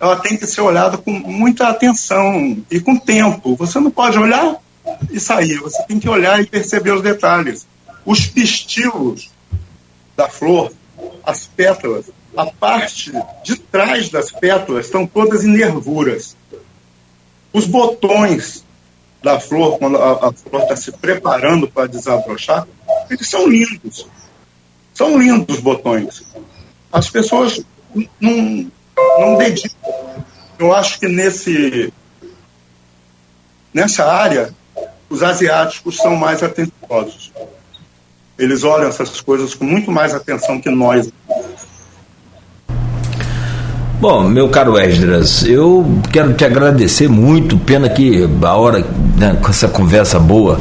Speaker 3: ela tem que ser olhada com muita atenção e com tempo. Você não pode olhar e sair, você tem que olhar e perceber os detalhes. Os pistilos da flor, as pétalas, a parte de trás das pétalas estão todas em nervuras. Os botões da flor, quando a, a flor está se preparando para desabrochar, eles são lindos. São lindos os botões. As pessoas não, não dedicam. Eu acho que nesse, nessa área, os asiáticos são mais atenciosos. Eles olham essas coisas com muito mais atenção que nós.
Speaker 2: Bom, meu caro Esdras, eu quero te agradecer muito. Pena que a hora, né, com essa conversa boa,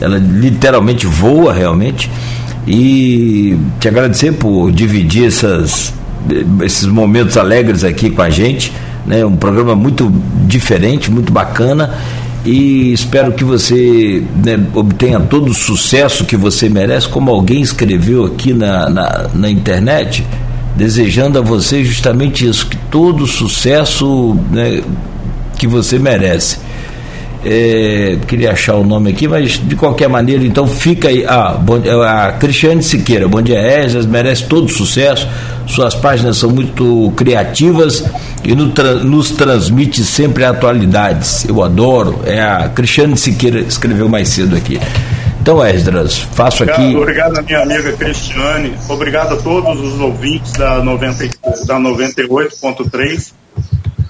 Speaker 2: ela literalmente voa realmente. E te agradecer por dividir essas, esses momentos alegres aqui com a gente. Né, um programa muito diferente, muito bacana. E espero que você né, obtenha todo o sucesso que você merece, como alguém escreveu aqui na, na, na internet desejando a você justamente isso, que todo o sucesso né, que você merece. É, queria achar o nome aqui, mas de qualquer maneira, então fica aí. Ah, bom, a Cristiane Siqueira, bom dia, Esdras, merece todo sucesso. Suas páginas são muito criativas e no, nos transmite sempre atualidades. Eu adoro. É a Cristiane Siqueira escreveu mais cedo aqui. Então, Esdras, faço
Speaker 3: obrigado,
Speaker 2: aqui.
Speaker 3: Obrigado, minha amiga Cristiane. Obrigado a todos os ouvintes da, 90, da 98.3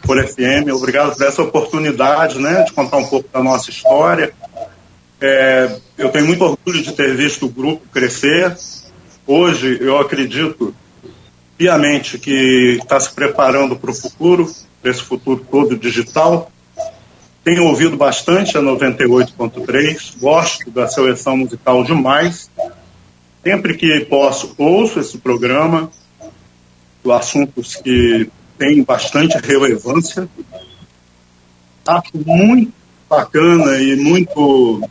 Speaker 3: por FM. Obrigado por essa oportunidade né, de contar um pouco da nossa história. É, eu tenho muito orgulho de ter visto o grupo crescer. Hoje, eu acredito piamente que está se preparando para o futuro, para esse futuro todo digital. Tenho ouvido bastante a 98.3, gosto da seleção musical demais. Sempre que posso, ouço esse programa, assuntos que têm bastante relevância. Acho muito bacana e muito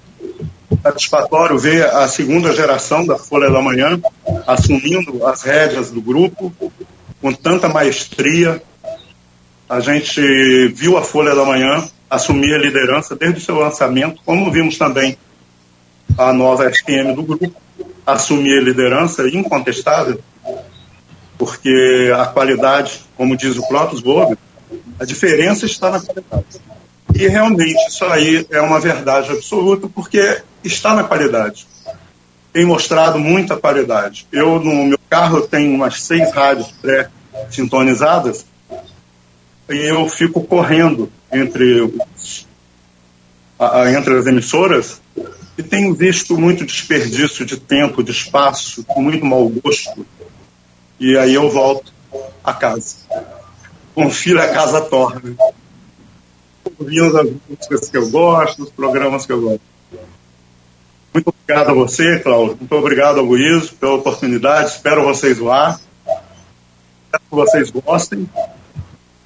Speaker 3: satisfatório ver a segunda geração da Folha da Manhã assumindo as rédeas do grupo com tanta maestria. A gente viu a Folha da Manhã assumir a liderança desde o seu lançamento, como vimos também a nova SPM do grupo assumir a liderança incontestável, porque a qualidade, como diz o Clotus Bob, a diferença está na qualidade. E realmente isso aí é uma verdade absoluta, porque está na qualidade. tem mostrado muita qualidade. Eu, no meu carro, tenho umas seis rádios pré-sintonizadas e eu fico correndo entre, os, a, entre as emissoras e tenho visto muito desperdício de tempo, de espaço, muito mau gosto. E aí eu volto a casa. Confiro a casa torna. Ouvindo as músicas que eu gosto, os programas que eu gosto. Muito obrigado a você, Cláudio. Muito obrigado ao Luiz pela oportunidade. Espero vocês lá. Espero que vocês gostem,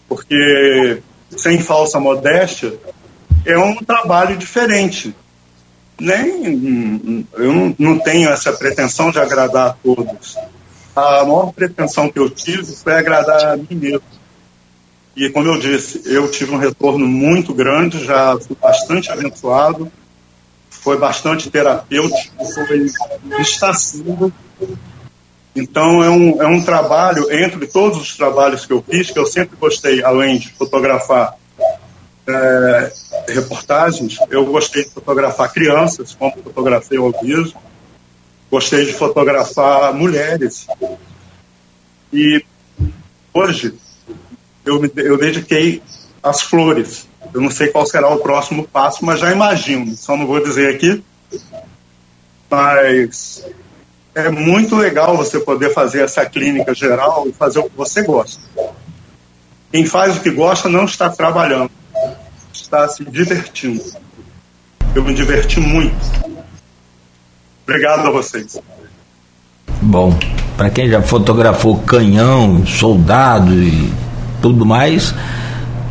Speaker 3: porque, sem falsa modéstia, é um trabalho diferente. Nem, eu não tenho essa pretensão de agradar a todos. A maior pretensão que eu tive foi agradar a mim mesmo. E, como eu disse, eu tive um retorno muito grande, já fui bastante abençoado, foi bastante terapêutico, foi, está. Então, é um, é um trabalho, entre todos os trabalhos que eu fiz, que eu sempre gostei, além de fotografar é, reportagens, eu gostei de fotografar crianças, como fotografei ao vivo, gostei de fotografar mulheres. E hoje eu, me, eu dediquei às flores. Eu não sei qual será o próximo passo, mas já imagino. Só não vou dizer aqui. Mas é muito legal você poder fazer essa clínica geral e fazer o que você gosta. Quem faz o que gosta não está trabalhando, está se divertindo. Eu me diverti muito. Obrigado a vocês.
Speaker 2: Bom, para quem já fotografou canhão, soldado e tudo mais,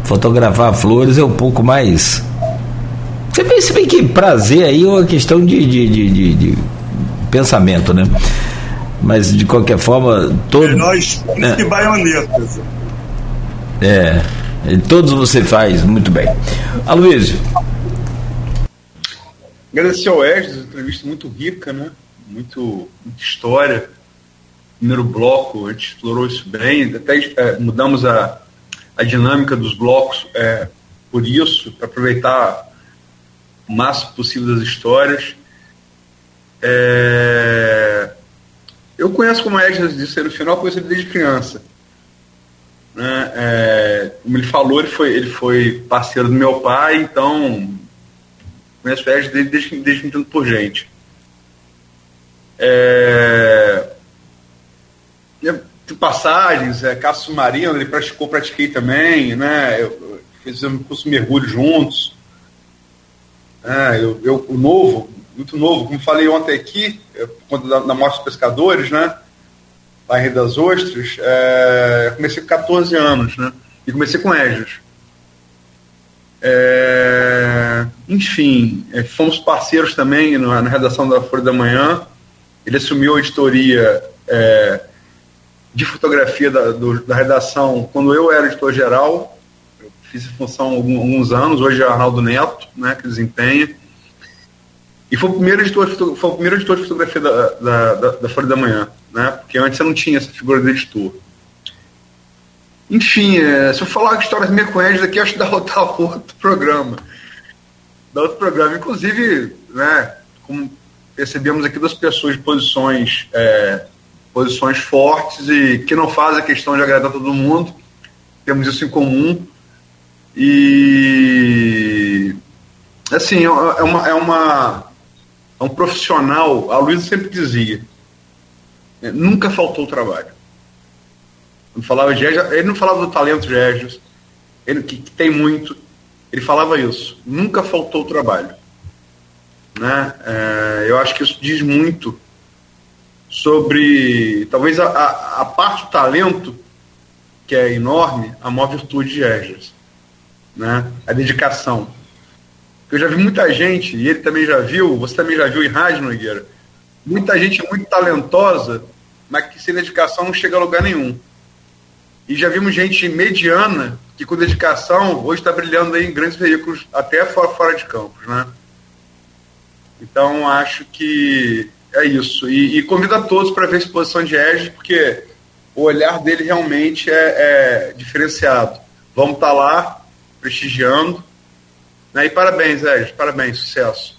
Speaker 2: fotografar flores é um pouco mais. Você pensa bem que prazer aí é uma questão de, de, de, de, de pensamento, né? Mas de qualquer forma, todos.
Speaker 3: Nós é. que baionetas.
Speaker 2: É, todos você faz muito bem. Aloysio.
Speaker 4: Agradecer ao Esdras, entrevista muito rica, né? Muito, muita história. Primeiro bloco, a gente explorou isso bem, até é, mudamos a, a dinâmica dos blocos é, por isso, para aproveitar o máximo possível das histórias. É, eu conheço, como a Edna disse no final, conheço ele desde criança. Né? É, como ele falou, ele foi, ele foi parceiro do meu pai, então conheço o Edna desde, desde, que entendo por gente. É, passagens, é, caça submarino, ele praticou, pratiquei também, né? Eu, fizemos um curso mergulho juntos. É, eu, eu, o novo, muito novo, como falei ontem aqui, quando da Morte dos Pescadores, né? Lá em Rio das Ostras, é, comecei com 14 anos, né? E comecei com Égios. É, enfim, é, fomos parceiros também na, na, redação da Folha da Manhã. Ele assumiu a editoria é, de fotografia da, do, da redação quando eu era editor-geral. Fiz função alguns anos, hoje é Arnaldo Neto, né, que desempenha. E foi o primeiro editor, foi o primeiro editor de fotografia da, da, da, Folha da Manhã, né, porque antes eu não tinha essa figura de editor. Enfim, é, se eu falar de histórias minhas com eles aqui, acho que dá outro programa. Dá outro programa. Inclusive, né, como percebemos aqui das pessoas de posições é, posições fortes e que não fazem a questão de agradar todo mundo. Temos isso em comum. E assim, é uma, é uma é um profissional, a Luísa sempre dizia, né, nunca faltou trabalho. Quando falava de ele não falava do talento de ele que, que, tem muito, ele falava isso, nunca faltou trabalho. Né? É, eu acho que isso diz muito sobre talvez a, a, a, parte do talento, que é enorme, a maior virtude de Esdras, né? a dedicação. Eu já vi muita gente, e ele também já viu, você também já viu em rádio, Nogueira, muita gente muito talentosa, mas que sem dedicação não chega a lugar nenhum. E já vimos gente mediana que com dedicação hoje está brilhando em grandes veículos, até fora, fora de campos, né? Então acho que é isso. E, e convido a todos para ver a exposição de Edge, porque o olhar dele realmente é, é diferenciado. Vamos estar tá lá, prestigiando. Né? E parabéns, Edge, parabéns, sucesso.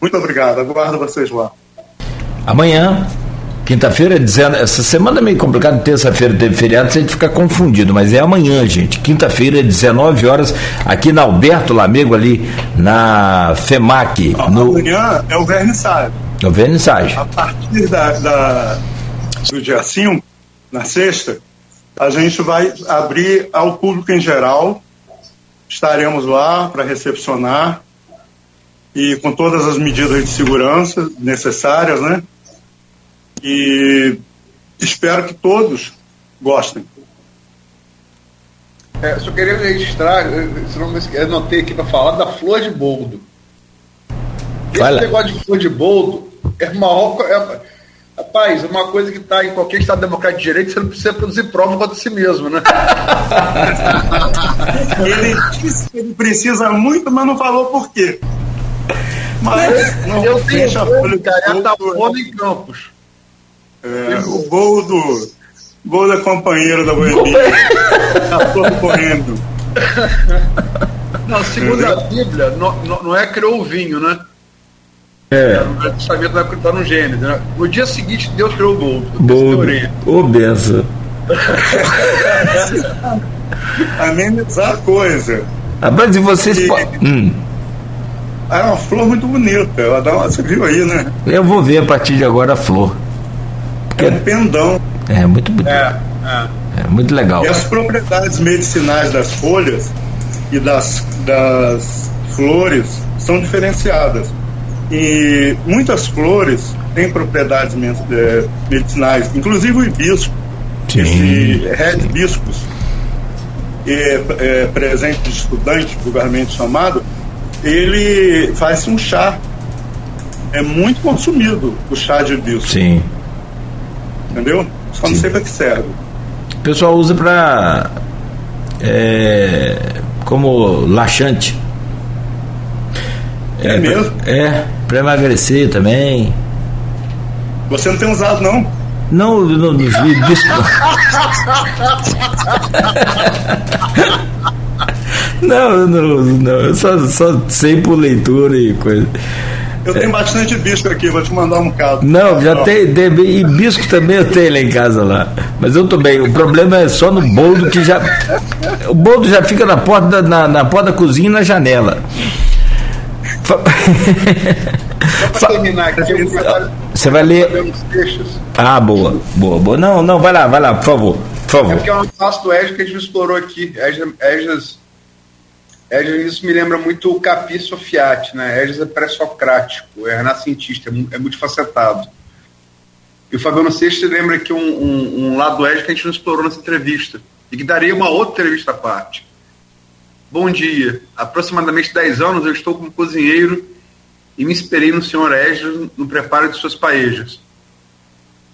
Speaker 3: Muito obrigado, aguardo vocês lá.
Speaker 2: Amanhã, quinta-feira, dizendo. Essa semana é meio complicado, terça-feira teve feriado, a gente fica confundido, mas é amanhã, gente. Quinta-feira, 19 horas, aqui na Alberto Lamego, ali na FEMAC.
Speaker 3: No... Amanhã é o vernissage.
Speaker 2: É o vernissage.
Speaker 3: A partir da, da, do dia 5, na sexta, a gente vai abrir ao público em geral. Estaremos lá para recepcionar e com todas as medidas de segurança necessárias, né? E espero que todos gostem.
Speaker 4: É, só queria registrar, se não me esqueci, anotei aqui para falar da flor de boldo. Esse negócio de flor de boldo é maior. É, rapaz, é uma coisa que está em qualquer Estado democrático de direito, você não precisa produzir prova contra si mesmo, né?
Speaker 3: ele disse que ele precisa muito, mas não falou por quê.
Speaker 4: Mas não eu deixa a folha cara, tá foda em Campos.
Speaker 3: É, o gol do. Gol da companheira da Goiânia. tá correndo.
Speaker 4: Não, segundo a Bíblia, não, não é criou o vinho, né? É. O Velho Testamento vai acreditar no Gênesis. Né? No dia seguinte, Deus criou o gol.
Speaker 2: Ô, benção.
Speaker 3: Amenizar a coisa.
Speaker 2: Ah, mas e vocês. E... Hum.
Speaker 3: Ah, é uma flor muito bonita. Ela dá uma, você viu aí, né?
Speaker 2: Eu vou ver a partir de agora a flor.
Speaker 3: Porque... É um pendão.
Speaker 2: É, muito bonito. É, é. é muito legal.
Speaker 3: E as propriedades medicinais das folhas e das, das flores são diferenciadas. E muitas flores têm propriedades é, medicinais, inclusive o hibisco, Sim. esse red hibiscus, é, é presente de estudante, vulgarmente chamado, ele faz um chá. É muito consumido o chá de hibisco.
Speaker 2: Sim.
Speaker 3: Entendeu? Só Sim. não sei para que serve.
Speaker 2: O pessoal usa para é, como laxante.
Speaker 3: É, é mesmo?
Speaker 2: É, para emagrecer também.
Speaker 3: Você não tem usado, não?
Speaker 2: Não, não, não Não, não, não, só, só sei por leitura e coisa.
Speaker 3: Eu tenho é. bastante bisco aqui, vou te mandar um bocado.
Speaker 2: Não, já tem, tem, e bisco também eu tenho lá em casa lá. Mas eu tô bem, o problema é só no boldo que já. O boldo já fica na porta da, na, na porta da cozinha e na janela.
Speaker 4: Só terminar aqui, eu
Speaker 2: Você vai ler. Ah, boa, boa, boa. Não, não, vai lá, vai lá, por favor. Por favor. É
Speaker 4: porque é um passo do Edge que a gente explorou aqui. Edges Edges, isso me lembra muito o Capi Sofiati, né? Edges é pré-socrático, é renascentista, é, é multifacetado. E o Fabiano Seixas lembra que um, um, um lado que a gente não explorou nessa entrevista e que daria uma outra entrevista à parte. Bom dia. Aproximadamente 10 anos eu estou como cozinheiro e me inspirei no senhor Edges no preparo de suas paejas.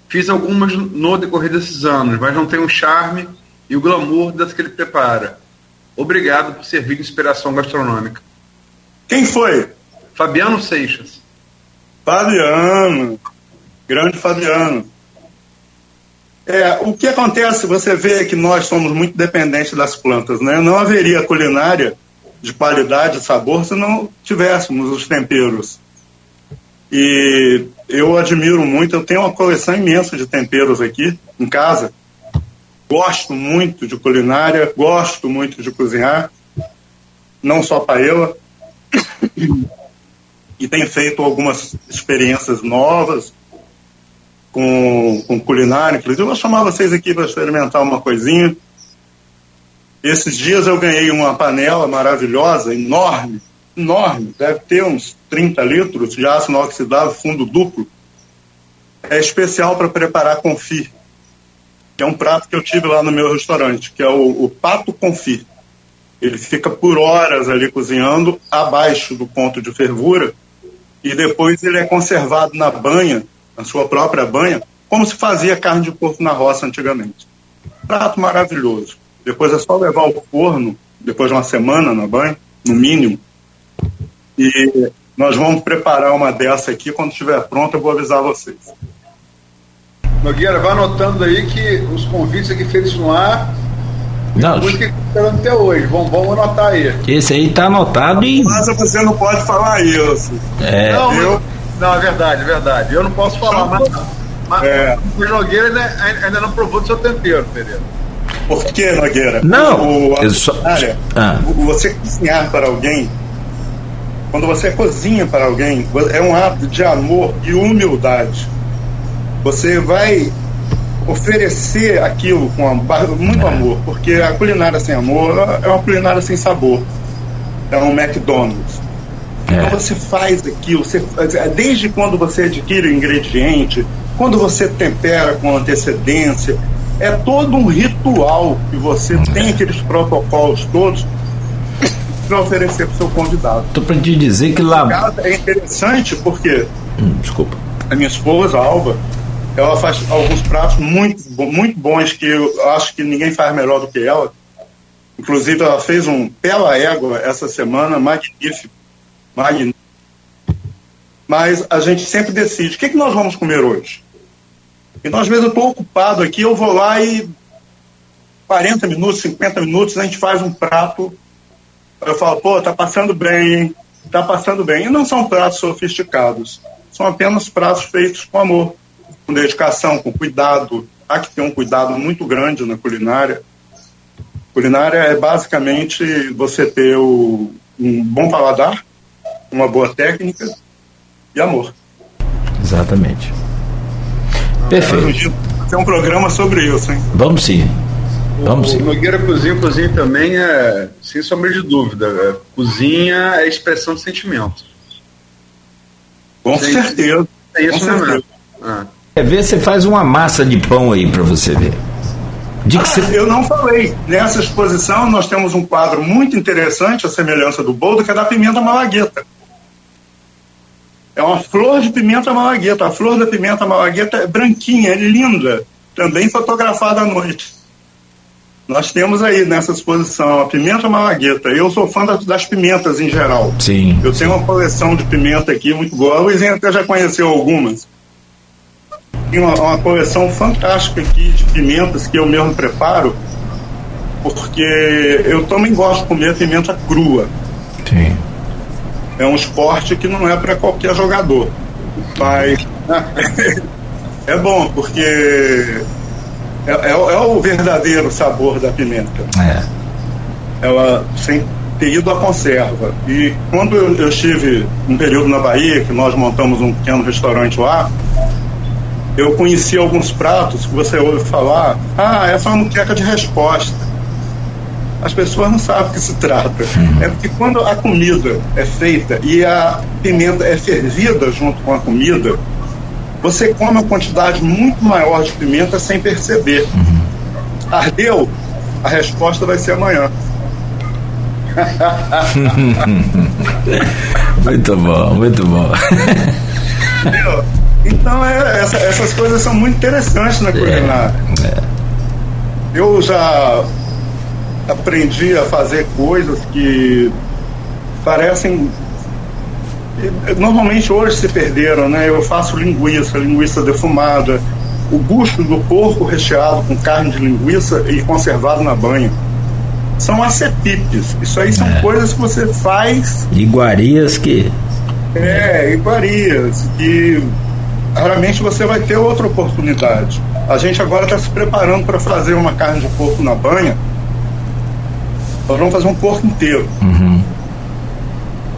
Speaker 4: Fiz algumas no decorrer desses anos, mas não tenho o charme e o glamour das que ele prepara Obrigado por servir de inspiração gastronômica.
Speaker 3: Quem foi?
Speaker 4: Fabiano Seixas.
Speaker 3: Fabiano. Grande Fabiano. É, o que acontece, você vê que nós somos muito dependentes das plantas, né? Não haveria culinária de qualidade e sabor se não tivéssemos os temperos. E eu admiro muito, eu tenho uma coleção imensa de temperos aqui em casa Gosto muito de culinária, gosto muito de cozinhar, não só paella, e tenho feito algumas experiências novas com, com culinária. Inclusive, eu vou chamar vocês aqui para experimentar uma coisinha. Esses dias eu ganhei uma panela maravilhosa, enorme, enorme, deve ter uns 30 litros de aço inoxidável, fundo duplo. É especial para preparar confit que é um prato que eu tive lá no meu restaurante, que é o, o pato confit. Ele fica por horas ali cozinhando abaixo do ponto de fervura e depois ele é conservado na banha, na sua própria banha, como se fazia carne de porco na roça antigamente. Prato maravilhoso. Depois é só levar ao forno, depois de uma semana na banha, no mínimo. E nós vamos preparar uma dessa aqui, quando estiver pronta eu vou avisar vocês.
Speaker 4: Nogueira, vai anotando aí que os convites aqui feitos no ar. Não. Música que esperando até hoje. Vamos, vamos anotar aí.
Speaker 2: Esse aí tá anotado e.
Speaker 3: Mas você não pode falar isso.
Speaker 2: É.
Speaker 4: Não, eu... Não, é verdade, é verdade. Eu não posso falar, mas, mas é. o Nogueira ainda, ainda não provou do seu tempero, Pereira.
Speaker 3: Por que, Nogueira?
Speaker 2: Não,
Speaker 3: o, só... ah. você cozinhar para alguém, quando você cozinha para alguém, é um ato de amor e humildade. Você vai oferecer aquilo com muito é. amor, porque a culinária sem amor é uma culinária sem sabor. É um McDonald's. É. Então você faz aquilo, você, desde quando você adquire o ingrediente, quando você tempera com antecedência, é todo um ritual que você é. tem aqueles protocolos todos para oferecer para o seu convidado.
Speaker 2: Estou para te dizer que lá.
Speaker 3: É interessante porque.
Speaker 2: Hum, desculpa.
Speaker 3: A minha esposa, a Alva, ela faz alguns pratos muito, muito bons que eu acho que ninguém faz melhor do que ela. Inclusive, ela fez um pela égua essa semana, magnífico. magnífico. Mas a gente sempre decide: o que, é que nós vamos comer hoje? E nós, às vezes, eu estou ocupado aqui, eu vou lá e 40 minutos, 50 minutos, a gente faz um prato. Eu falo, pô, tá passando bem? Tá passando bem. E não são pratos sofisticados, são apenas pratos feitos com amor com dedicação, com cuidado. Há que ter um cuidado muito grande na culinária. Culinária é basicamente você ter o, um bom paladar, uma boa técnica e amor.
Speaker 2: Exatamente. Perfeito.
Speaker 3: Tem um programa sobre isso, hein?
Speaker 2: Vamos sim.
Speaker 4: Vamos sim. O Nogueira Cozinha, cozinha também é, sem sombra de dúvida, é, cozinha é expressão de sentimento.
Speaker 3: Com certeza.
Speaker 2: É isso Com certeza. Ah. Quer ver? Você faz uma massa de pão aí para você ver.
Speaker 3: De que ah, Eu não falei. Nessa exposição nós temos um quadro muito interessante, a semelhança do boldo, que é da pimenta malagueta. É uma flor de pimenta malagueta. A flor da pimenta malagueta é branquinha, é linda, também fotografada à noite. Nós temos aí nessa exposição a pimenta malagueta. Eu sou fã das, das pimentas em geral.
Speaker 2: Sim.
Speaker 3: Eu tenho uma coleção de pimenta aqui muito boa. A Luizinha até já conheceu algumas tem uma, uma coleção fantástica aqui de pimentas que eu mesmo preparo, porque eu também gosto de comer pimenta crua.
Speaker 2: Sim.
Speaker 3: É um esporte que não é para qualquer jogador. Mas é bom, porque é, é, é, o verdadeiro sabor da pimenta.
Speaker 2: É.
Speaker 3: Ela sem ter ido à conserva. E quando eu, eu estive um período na Bahia, que nós montamos um pequeno restaurante lá, eu conheci alguns pratos que você ouve falar, ah, essa é uma muqueca de resposta. As pessoas não sabem o que se trata. Uhum. É porque quando a comida é feita e a pimenta é fervida junto com a comida, você come uma quantidade muito maior de pimenta sem perceber. Uhum. Ardeu? A resposta vai ser amanhã.
Speaker 2: muito bom, muito bom.
Speaker 3: Entendeu? Então, é, essa, essas coisas são muito interessantes na culinária. É, é. Eu já aprendi a fazer coisas que parecem. Normalmente hoje se perderam, né? Eu faço linguiça, linguiça defumada, o bucho do porco recheado com carne de linguiça e conservado na banha. São acepipes. Isso aí são é. coisas que você faz.
Speaker 2: Iguarias que.
Speaker 3: É, iguarias. Que raramente você vai ter outra oportunidade. A gente agora está se preparando para fazer uma carne de porco na banha. Nós vamos fazer um porco inteiro.
Speaker 2: Uhum.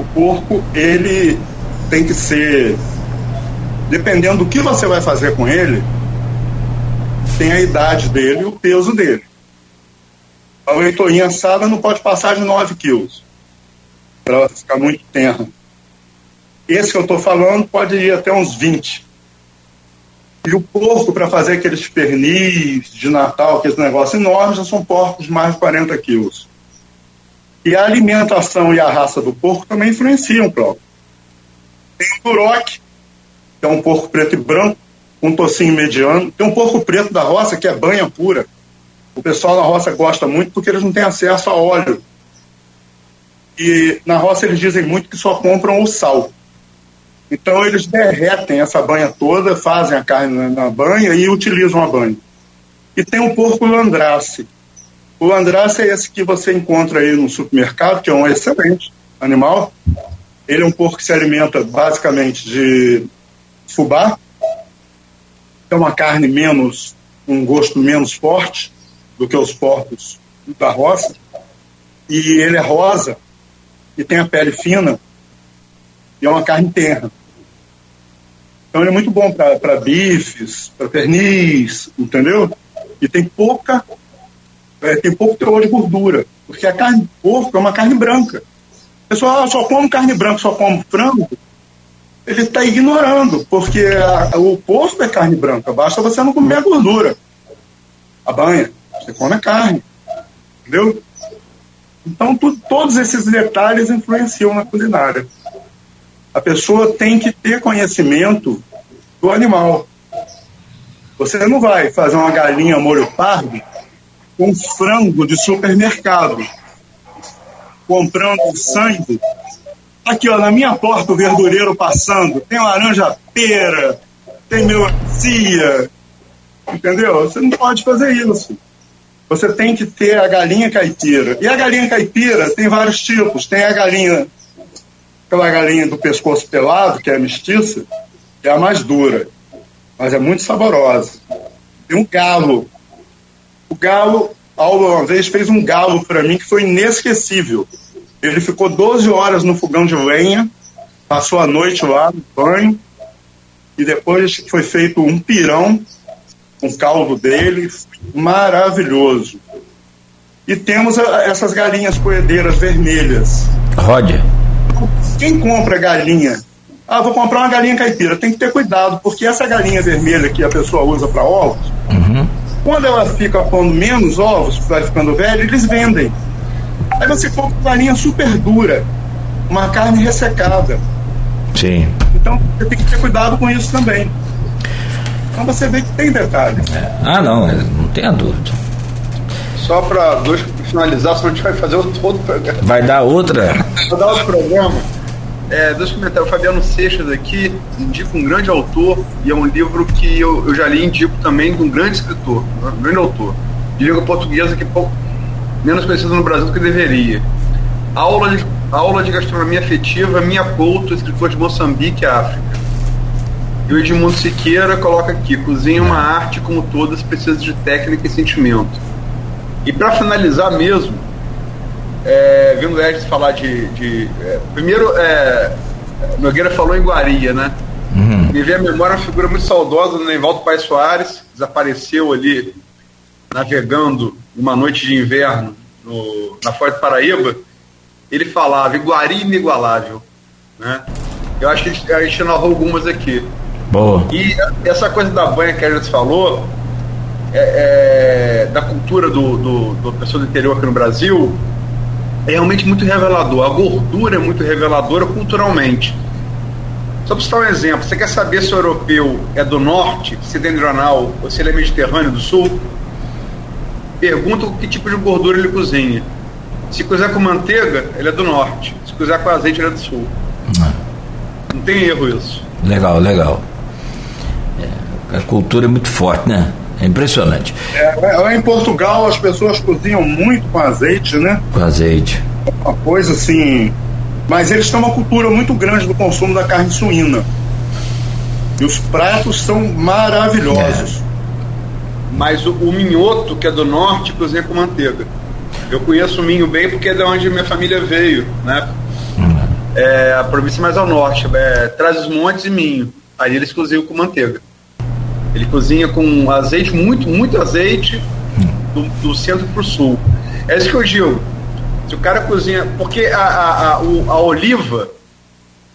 Speaker 3: O porco, ele tem que ser. Dependendo do que você vai fazer com ele, tem a idade dele e o peso dele. A leitoinha assada não pode passar de 9 quilos, para ela ficar muito tenra. Esse que eu estou falando pode ir até uns 20. E o porco, para fazer aqueles pernis de Natal, aqueles negócios enormes, já são porcos de mais de 40 quilos. E a alimentação e a raça do porco também influenciam, próprio. Tem o Duroc, que é um porco preto e branco, um tocinho mediano. Tem um porco preto da roça, que é banha pura. O pessoal na roça gosta muito porque eles não têm acesso a óleo. E na roça eles dizem muito que só compram o sal. Então eles derretem essa banha toda, fazem a carne na banha e utilizam a banha. E tem o porco landrace. O landrace é esse que você encontra aí no supermercado, que é um excelente animal, Ele é um porco que se alimenta basicamente de fubá, é uma carne menos, um gosto menos forte do que os porcos da roça, e ele é rosa e tem a pele fina é uma carne terra. Então ele é muito bom para bifes, para pernis, entendeu? E tem pouca, é, tem pouco teor de gordura, porque a carne de porco é uma carne branca. O pessoal ah, só come carne branca, só come frango. Ele está ignorando, porque a, o porco é carne branca, basta você não comer a gordura. A banha, você come a carne. Entendeu? Então, tu, todos esses detalhes influenciam na culinária. A pessoa tem que ter conhecimento do animal. Você não vai fazer uma galinha molho pardo com frango de supermercado, comprando sangue. Aqui, ó, na minha porta, o verdureiro passando, tem laranja pera, tem melancia, entendeu? Você não pode fazer isso. Você tem que ter a galinha caipira. E a galinha caipira tem vários tipos. Tem a galinha aquela galinha do pescoço pelado, que é a mestiça, é a mais dura, mas é muito saborosa. Tem um galo. O galo, Alba uma vez fez um galo para mim que foi inesquecível. Ele ficou 12 horas no fogão de lenha, passou a noite lá no banho, e depois foi feito um pirão com o caldo dele, maravilhoso. E temos a, essas galinhas coedeiras vermelhas.
Speaker 2: Roger
Speaker 3: quem compra galinha, ah, vou comprar uma galinha caipira, tem que ter cuidado, porque essa galinha vermelha que a pessoa usa para ovos, uhum. quando ela fica pondo menos ovos, vai ficando velha, eles vendem. Aí você compra uma galinha super dura, uma carne ressecada.
Speaker 2: Sim.
Speaker 3: Então você tem que ter cuidado com isso também. Então você vê que tem detalhes.
Speaker 2: É. Ah, não, não tenha dúvida.
Speaker 4: Só para dois finalizar, senão a gente vai fazer outro, programa.
Speaker 2: Vai dar outra?
Speaker 4: Vai dar outro programa. É, dois comentários. O Fabiano Seixas aqui indica um grande autor e é um livro que eu, eu já li e indico também de um grande escritor, um grande autor, de língua portuguesa que é pouco menos conhecido no Brasil do que deveria. Aula de, aula de gastronomia afetiva, Minha Couto, escritor de Moçambique, África. E o Edmundo Siqueira coloca aqui: cozinha uma arte como todas, precisa de técnica e sentimento. E para finalizar mesmo, é, vendo o Edson falar de. de é, primeiro, é, Nogueira falou em Guaria, né? Uhum. Me veio a memória uma figura muito saudosa do Neivaldo Paes Soares, desapareceu ali navegando uma noite de inverno no, na Forte Paraíba. Ele falava Iguari inigualável. Né? Eu acho que a gente, a gente narrou algumas aqui.
Speaker 2: Boa.
Speaker 4: E essa coisa da banha que a gente falou, é, é, da cultura do, do, do pessoa do interior aqui no Brasil, é realmente muito revelador. A gordura é muito reveladora culturalmente. Só para citar um exemplo, você quer saber se o europeu é do norte, setentrional, ou se ele é mediterrâneo do sul? Pergunta que tipo de gordura ele cozinha. Se cozinhar com manteiga, ele é do norte. Se cozinhar com azeite, ele é do sul. Não tem erro isso.
Speaker 2: Legal, legal. É, a cultura é muito forte, né? É impressionante.
Speaker 3: É, em Portugal as pessoas cozinham muito com azeite, né?
Speaker 2: Com azeite.
Speaker 3: Uma coisa assim. Mas eles têm uma cultura muito grande do consumo da carne suína. E os pratos são maravilhosos. É.
Speaker 4: Mas o, o, minhoto, que é do norte, cozinha com manteiga. Eu conheço o minho bem porque é de onde minha família veio, né? Hum. É, a província mais ao norte, é, traz os montes e minho. Aí eles cozinham com manteiga. Ele cozinha com azeite, muito, muito azeite, do, do centro para o sul. É isso que eu digo. Se o cara cozinha. Porque a, a, a, a oliva,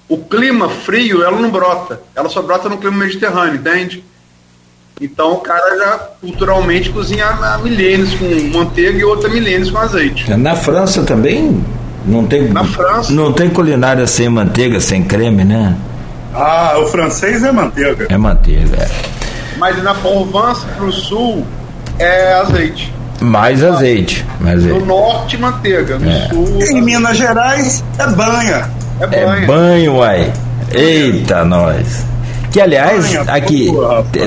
Speaker 4: o clima frio, ela não brota. Ela só brota no clima mediterrâneo, entende? Então o cara já culturalmente cozinha há milênios com manteiga e outra milênios com azeite.
Speaker 2: Na França também não tem.
Speaker 4: Na França.
Speaker 2: Não tem culinária sem manteiga, sem creme, né?
Speaker 3: Ah, o francês é manteiga.
Speaker 2: É manteiga, é.
Speaker 4: Mas na Provence pro sul é azeite.
Speaker 2: Mais azeite. Mais azeite.
Speaker 4: No norte, manteiga. No é. sul.
Speaker 3: Em Minas Gerais é banha.
Speaker 2: É banha. É banho, uai. Eita, nós. Que, aliás, aqui,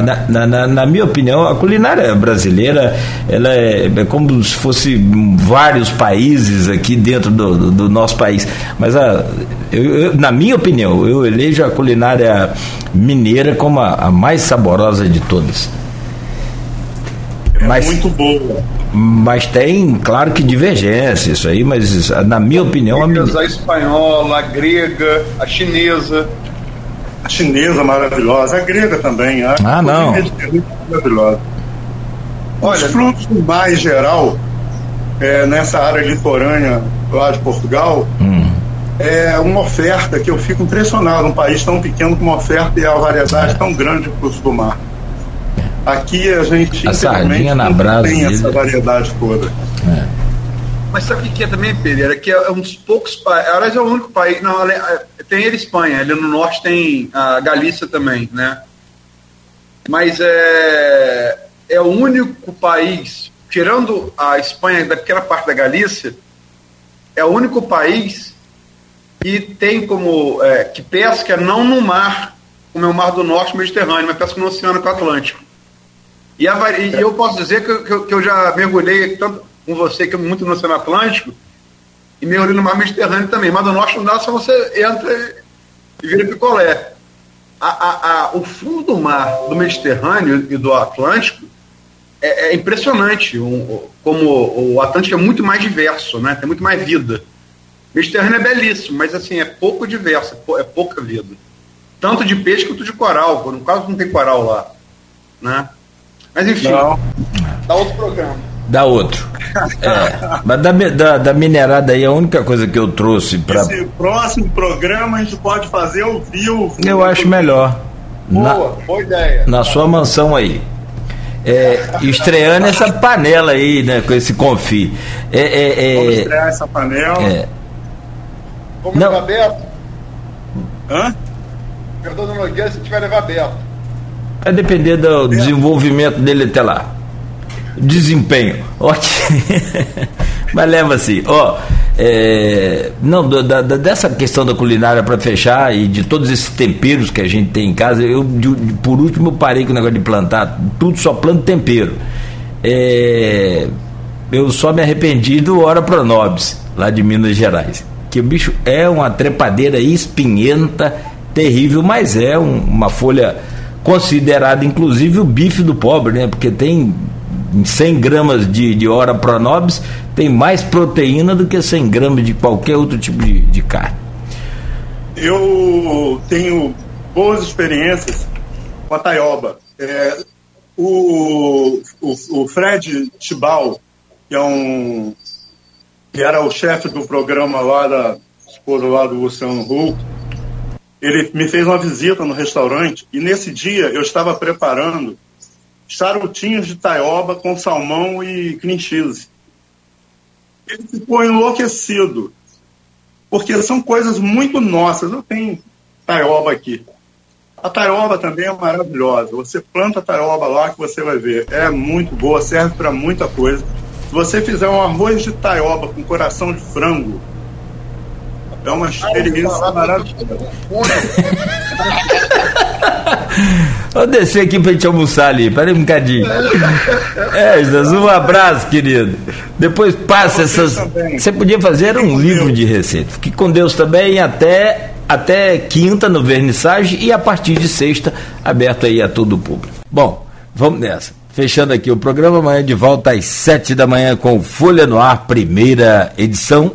Speaker 2: na, na, na, minha opinião, a culinária brasileira ela é, é, como se fosse vários países aqui dentro do, do, do nosso país. Mas, a, eu, eu, na minha opinião, eu elejo a culinária mineira como a, a mais saborosa de todas.
Speaker 3: É mas, muito boa.
Speaker 2: Mas tem, claro que divergência isso aí, mas na minha opinião.
Speaker 4: A, a espanhola, a grega, a chinesa.
Speaker 3: A chinesa maravilhosa, a grega também. A
Speaker 2: ah, não.
Speaker 3: Maravilhosa. Olha, Os frutos do mar em geral, é, nessa área litorânea lá de Portugal, hum. é uma oferta que eu fico impressionado. Um país tão pequeno com uma oferta e a variedade é. tão grande de frutos do mar. Aqui a gente
Speaker 2: a sardinha na brasa
Speaker 3: tem essa variedade toda. É.
Speaker 4: Mas sabe o que é também, Pereira? Que é um dos poucos países. Aliás, é o único país. Não, é, tem ele Espanha, ali no norte tem a Galícia também, né? Mas é, é o único país, tirando a Espanha da pequena parte da Galícia, é o único país que tem como. É, que pesca não no mar, como é o Mar do Norte Mediterrâneo, mas pesca no Oceano Atlântico. E, a, e eu posso dizer que, que, que, eu já mergulhei tanto com você, que é muito no Oceano Atlântico, e mergulhei no Mar Mediterrâneo também. Mas do Norte não dá, só você entra e vira picolé. A, a, a, o fundo do mar do Mediterrâneo e do Atlântico é, é impressionante. Um, como o Atlântico é muito mais diverso, né? tem muito mais vida. O Mediterrâneo é belíssimo, mas assim, é pouco diverso, é, é pouca vida. Tanto de peixe quanto de coral. No caso, não tem coral lá. Né? Mas enfim, Não. dá outro programa.
Speaker 2: Dá outro. É, mas da, da, da, minerada aí, a única coisa que eu trouxe para.
Speaker 3: Esse próximo programa a gente pode fazer ao vivo.
Speaker 2: Eu acho melhor.
Speaker 4: Boa, na, boa ideia.
Speaker 2: Na sua mansão aí. É, estreando essa panela aí, né? Com esse confi.
Speaker 3: É, é, é, Vamos estrear essa panela. É.
Speaker 4: Vamos Não. levar Beto? Hã? Perdão, Nogueira, se tiver levar Beto.
Speaker 2: Vai depender do desenvolvimento dele até lá. Desempenho. Ok. Mas leva assim, ó. É, não, da, da, dessa questão da culinária para fechar e de todos esses temperos que a gente tem em casa, eu de, por último parei com o negócio de plantar, tudo só planto tempero. É, eu só me arrependi do Hora Pronobis, lá de Minas Gerais. Que o bicho é uma trepadeira espinhenta, terrível, mas é um, uma folha considerado inclusive o bife do pobre, né? Porque tem 100 gramas de, de hora pronobis, tem mais proteína do que 100 gramas de qualquer outro tipo de, de carne.
Speaker 3: Eu tenho boas experiências com a taioba. É, o, o, o, Fred Tibal, que é um que era o chefe do programa lá da esposa lá do Luciano Huck, ele me fez uma visita no restaurante e nesse dia eu estava preparando charutinhos de taioba com salmão e cream cheese. Ele ficou enlouquecido, porque são coisas muito nossas. Eu tenho taioba aqui. A taioba também é maravilhosa. Você planta a taioba lá que você vai ver. É muito boa, serve para muita coisa. Se você fizer um arroz de taioba com coração de frango, é uma experiência maravilhosa.
Speaker 2: Vou descer aqui pra gente almoçar ali. Pera aí um bocadinho. É, Jesus, um abraço, querido. Depois passa essas. Também. Você podia fazer um livro de receitas. Fique com Deus também até, até quinta no vernissage e a partir de sexta aberto aí a todo o público. Bom, vamos nessa. Fechando aqui o programa, amanhã de volta às sete da manhã com Folha no Ar, primeira edição.